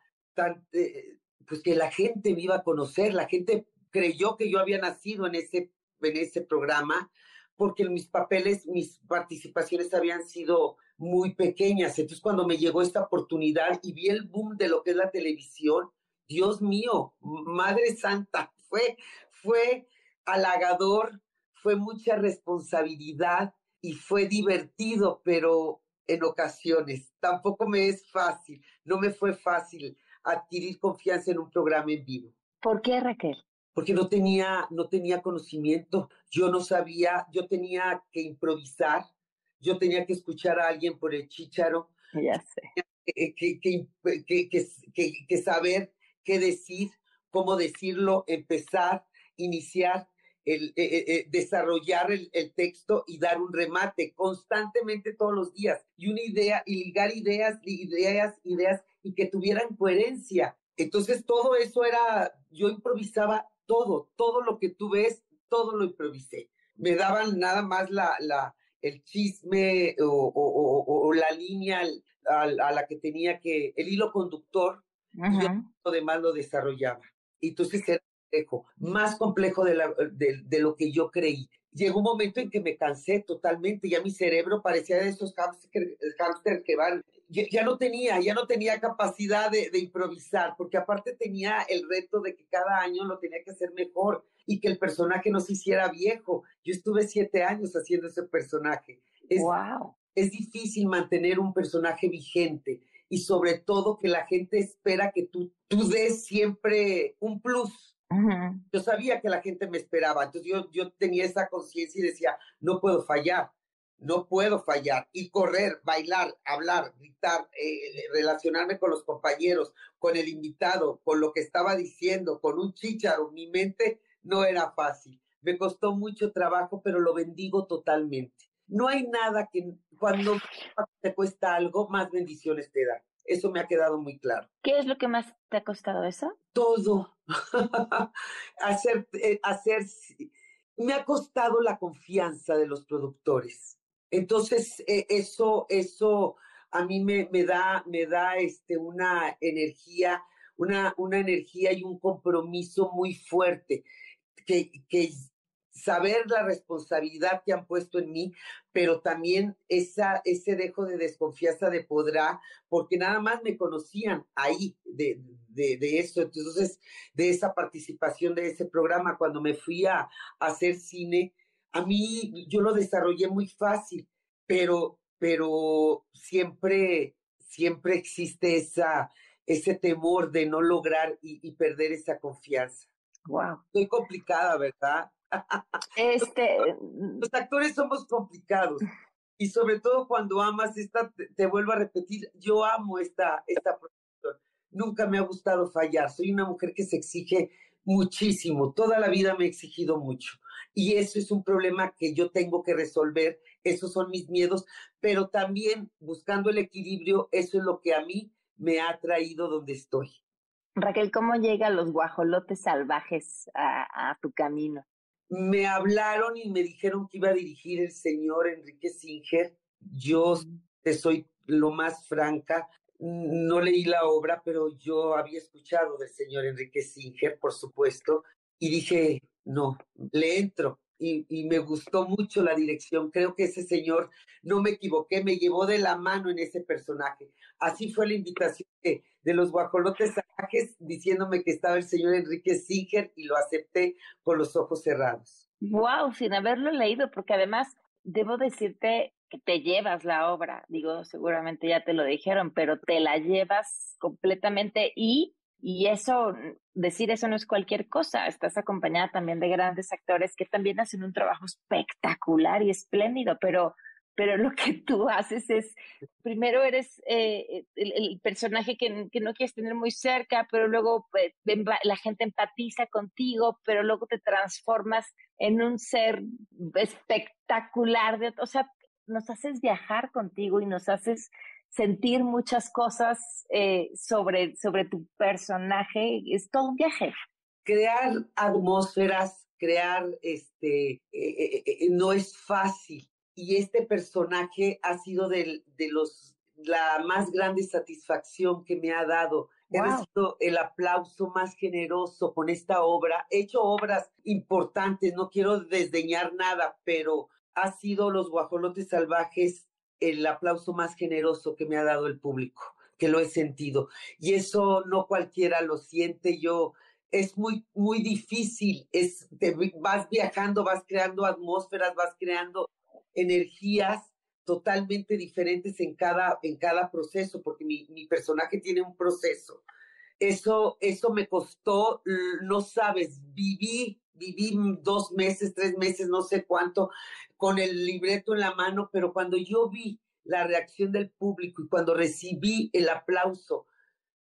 eh, pues que la gente me iba a conocer, la gente creyó que yo había nacido en ese, en ese programa, porque mis papeles, mis participaciones habían sido muy pequeñas. Entonces, cuando me llegó esta oportunidad y vi el boom de lo que es la televisión, Dios mío, Madre Santa, fue, fue halagador, fue mucha responsabilidad y fue divertido, pero en ocasiones tampoco me es fácil, no me fue fácil adquirir confianza en un programa en vivo. ¿Por qué, Raquel? Porque no tenía, no tenía conocimiento, yo no sabía, yo tenía que improvisar, yo tenía que escuchar a alguien por el chícharo. Ya sé. Que, que, que, que, que saber qué decir, cómo decirlo, empezar, iniciar, el, eh, eh, eh, desarrollar el, el, texto y dar un remate constantemente todos los días y una idea y ligar ideas, ideas, ideas y que tuvieran coherencia. Entonces todo eso era, yo improvisaba todo, todo lo que tú ves, todo lo improvisé. Me daban nada más la, la, el chisme o, o, o, la línea a, a, la que tenía que, el hilo conductor, -huh. yo lo demás lo desarrollaba. Entonces era complejo, más complejo de, la, de, de, lo que yo creí. Llegó un momento en que me cansé totalmente, ya mi cerebro parecía de esos hamster que van, ya, ya, no tenía, ya no tenía capacidad de, de, improvisar, porque aparte tenía el reto de que cada año lo tenía que hacer mejor y que el personaje no se hiciera viejo. Yo estuve siete años haciendo ese personaje. Es, wow. es difícil mantener un personaje vigente y sobre todo que la gente espera que tú, tú des siempre un plus Yo sabía que la gente me esperaba, entonces yo, yo tenía esa conciencia y decía, no puedo fallar, no puedo fallar. Y correr, bailar, hablar, gritar, eh, relacionarme con los compañeros, con el invitado, con lo que estaba diciendo, con un chícharo, mi mente no era fácil. Me costó mucho trabajo, pero lo bendigo totalmente. No hay nada que cuando te cuesta algo, más bendiciones te da. Eso me ha quedado muy claro. ¿Qué es lo que más te ha costado eso? Todo. hacer, eh, hacer, me ha costado la confianza de los productores. Entonces, eh, eso, eso a mí me, me da, me da este, una energía, una, una energía y un compromiso muy fuerte. Que, que saber la responsabilidad que han puesto en mí, pero también esa, ese dejo de desconfianza de podrá, porque nada más me conocían ahí de, de, de, eso, entonces de esa participación de ese programa, cuando me fui a, a hacer cine, a mí yo lo desarrollé muy fácil, pero, pero siempre, siempre existe esa, ese temor de no lograr y, y perder esa confianza. Wow. Estoy complicada, ¿verdad? Este, los actores somos complicados y sobre todo cuando amas esta, te, te, vuelvo a repetir, yo amo esta, esta profesión. Nunca me ha gustado fallar. Soy una mujer que se exige muchísimo. Toda la vida me he exigido mucho. Y eso es un problema que yo tengo que resolver. Esos son mis miedos. Pero también buscando el equilibrio, eso es lo que a mí me ha traído donde estoy. Raquel, ¿cómo llegan los guajolotes salvajes a, a tu camino? Me hablaron y me dijeron que iba a dirigir el señor Enrique Singer. Yo te soy lo más franca, no leí la obra, pero yo había escuchado del señor Enrique Singer, por supuesto, y dije, no, le entro. Y, y, me gustó mucho la dirección. Creo que ese señor, no me equivoqué, me llevó de la mano en ese personaje. Así fue la invitación de, los guajolotes salvajes, diciéndome que estaba el señor Enrique Singer y lo acepté con los ojos cerrados. Wow, sin haberlo leído, porque además debo decirte que te llevas la obra. Digo, seguramente ya te lo dijeron, pero te la llevas completamente y y eso, decir eso no es cualquier cosa. Estás acompañada también de grandes actores que también hacen un trabajo espectacular y espléndido, pero, pero lo que tú haces es, primero eres eh, el, personaje que, que, no quieres tener muy cerca, pero luego pues, la gente empatiza contigo, pero luego te transformas en un ser espectacular. De, o sea, nos haces viajar contigo y nos haces sentir muchas cosas eh, sobre, sobre tu personaje. Es todo un viaje. Crear atmósferas, crear, este, eh, eh, no es fácil. Y este personaje ha sido de, de los, la más grande satisfacción que me ha dado. Wow. He recibido el aplauso más generoso con esta obra. He hecho obras importantes, no quiero desdeñar nada, pero ha sido Los Guajolotes Salvajes el aplauso más generoso que me ha dado el público, que lo he sentido. Y eso no cualquiera lo siente. Yo es muy, muy difícil, es, te vas viajando, vas creando atmósferas, vas creando energías totalmente diferentes en cada, en cada proceso, porque mi, mi personaje tiene un proceso. Eso, eso me costó, no sabes, viví, viví dos meses, tres meses, no sé cuánto, con el libreto en la mano, pero cuando yo vi la reacción del público y cuando recibí el aplauso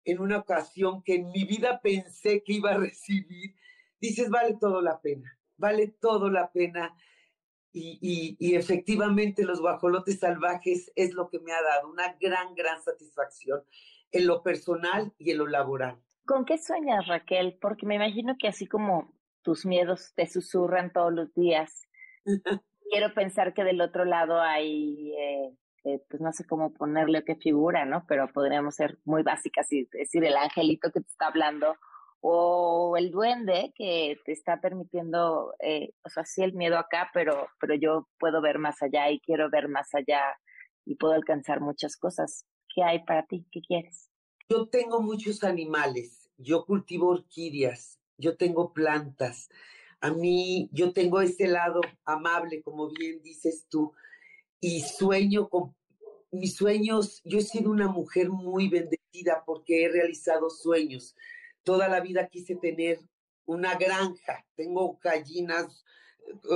en una ocasión que en mi vida pensé que iba a recibir, dices, vale todo la pena, vale todo la pena. Y, y, efectivamente los guajolotes salvajes es lo que me ha dado una gran, gran satisfacción en lo personal y en lo laboral. ¿Con qué sueñas, Raquel? Porque me imagino que así como tus miedos te susurran todos los días, quiero pensar que del otro lado hay eh, eh, pues no sé cómo ponerle qué figura, ¿no? Pero podríamos ser muy básicas y decir el angelito que te está hablando o el duende que te está permitiendo, eh, o sea, sí el miedo acá, pero, pero yo puedo ver más allá y quiero ver más allá y puedo alcanzar muchas cosas. ¿Qué hay para ti? ¿Qué quieres? Yo tengo muchos animales, yo cultivo orquídeas, yo tengo plantas. A mí, yo tengo ese lado amable, como bien dices tú, y sueño con mis sueños. Yo he sido una mujer muy bendecida porque he realizado sueños. Toda la vida quise tener una granja. Tengo gallinas,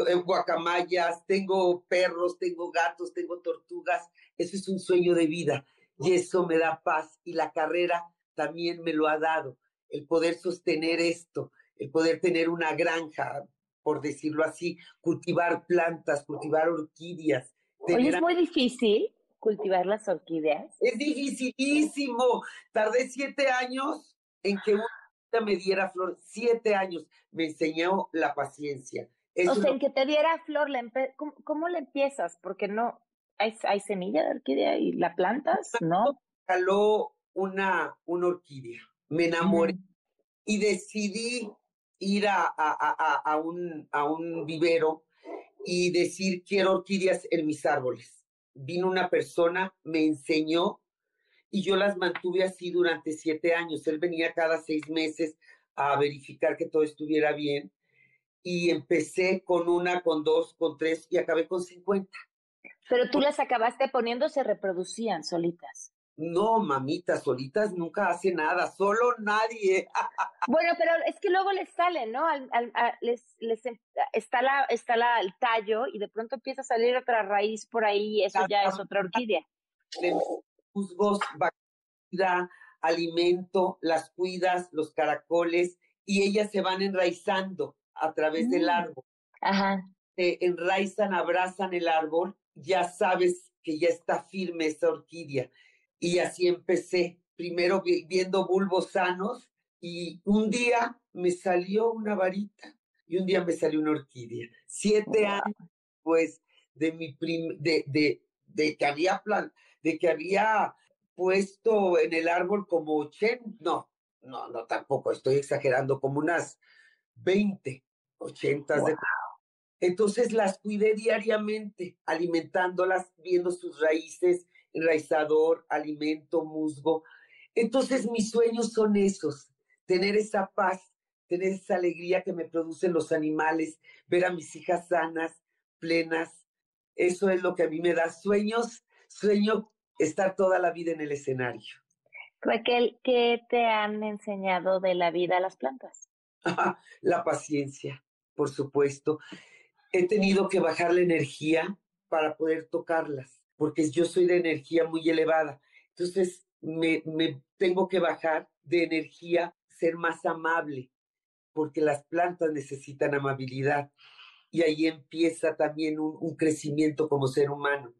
eh, guacamayas, tengo perros, tengo gatos, tengo tortugas. Eso es un sueño de vida y eso me da paz. Y la carrera también me lo ha dado. El poder sostener esto, el poder tener una granja, por decirlo así, cultivar plantas, cultivar orquídeas, Oye, es muy difícil cultivar las orquídeas. Es dificilísimo. Tardé siete años en que una me diera flor. Siete años. Me enseñó la paciencia. o sea, en que te diera flor, ¿Cómo, le empiezas? Porque no, hay, hay semilla de orquídea y la plantas, ¿no? Caló una, una orquídea. Me enamoré y decidí ir a, a, a, un, a un vivero y decir quiero orquídeas en mis árboles. Vino una persona, me enseñó y yo las mantuve así durante siete años. Él venía cada seis meses a verificar que todo estuviera bien y empecé con una, con dos, con tres y acabé con cincuenta. Pero tú las acabaste poniendo, se reproducían solitas. No, mamita, solitas nunca hace nada, solo nadie. bueno, pero es que luego les sale, ¿no? Al, les, les, em, está la, está la, el tallo y de pronto empieza a salir otra raíz por ahí y eso ya es otra orquídea. Musgos, bacteria, alimento, las cuidas, los caracoles y ellas se van enraizando a través del mm. árbol. Ajá. Se enraizan, abrazan el árbol, ya sabes que ya está firme esa orquídea y así empecé, primero viendo bulbos sanos y un día me salió una varita y un día me salió una orquídea. Siete años después de mi de, de, de, que había plan, de que había puesto en el árbol como 80, no, no, no, tampoco, estoy exagerando, como unas 20, 80 de... Entonces las cuidé diariamente, alimentándolas, viendo sus raíces, enraizador, alimento, musgo. Entonces mis sueños son esos, tener esa paz, tener esa alegría que me producen los animales, ver a mis hijas sanas, plenas. Eso es lo que a mí me da sueños, sueño estar toda la vida en el escenario. Raquel, ¿qué te han enseñado de la vida a las plantas? la paciencia, por supuesto. He tenido que bajar la energía para poder tocarlas porque yo soy de energía muy elevada. Entonces, me, me tengo que bajar de energía, ser más amable, porque las plantas necesitan amabilidad. Y ahí empieza también un, un crecimiento como ser humano.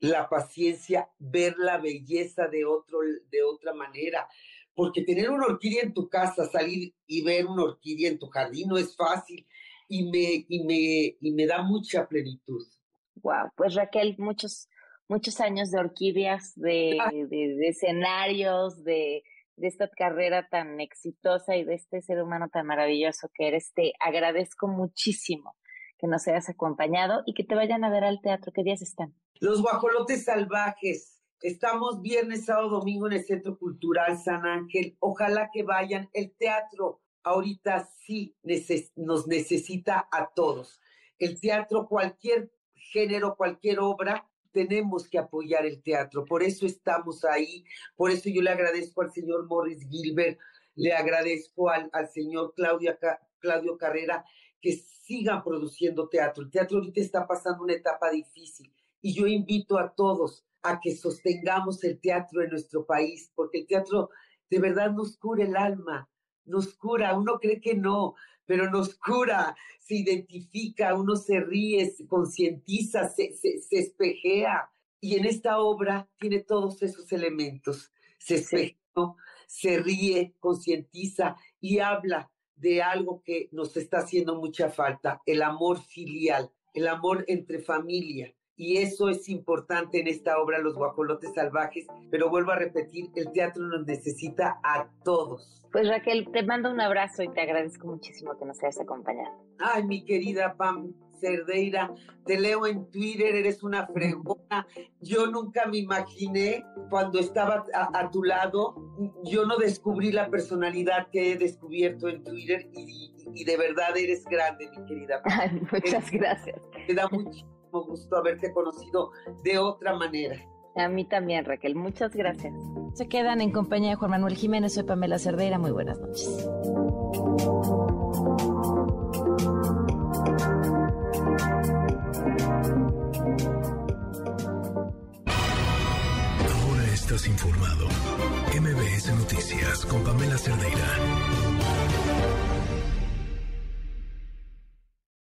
La paciencia, ver la belleza de, otro, de otra manera, porque tener una orquídea en tu casa, salir y ver una orquídea en tu jardín no es fácil y me, y me, y me da mucha plenitud. Wow, pues Raquel, muchos, muchos años de orquídeas, de, de, escenarios, de, de esta carrera tan exitosa y de este ser humano tan maravilloso que eres. Te agradezco muchísimo que nos hayas acompañado y que te vayan a ver al teatro. ¿Qué días están? Los guajolotes salvajes. Estamos viernes, sábado, domingo en el Centro Cultural San Ángel. Ojalá que vayan. El teatro ahorita sí nos necesita a todos. El teatro, cualquier género, cualquier obra, tenemos que apoyar el teatro. Por eso estamos ahí. Por eso yo le agradezco al señor Morris Gilbert, le agradezco al, al señor Claudio, Claudio Carrera que sigan produciendo teatro. El teatro ahorita está pasando una etapa difícil y yo invito a todos a que sostengamos el teatro en nuestro país, porque el teatro de verdad nos cura el alma, nos cura, uno cree que no, pero nos cura, se identifica, uno se ríe, se concientiza, se, se, se, espejea. Y en esta obra tiene todos esos elementos. Se espejea, se ríe, concientiza y habla de algo que nos está haciendo mucha falta, el amor filial, el amor entre familia. Y eso es importante en esta obra, Los Guajolotes Salvajes, pero vuelvo a repetir, el teatro nos necesita a todos. Pues Raquel, te mando un abrazo y te agradezco muchísimo que nos hayas acompañado. Ay, mi querida Pam Cerdeira, te leo en Twitter, eres una fregona. Yo nunca me imaginé cuando estaba a, tu lado, yo no descubrí la personalidad que he descubierto en Twitter y, y de verdad eres grande, mi querida. Ay, muchas gracias. Me da muchísimo gusto haberte conocido de otra manera. A mí también, Raquel. Muchas gracias. Se quedan en compañía de Juan Manuel Jiménez. Soy Pamela Cerdeira. Muy buenas noches. Informado. MBS Noticias con Pamela Cerdeira.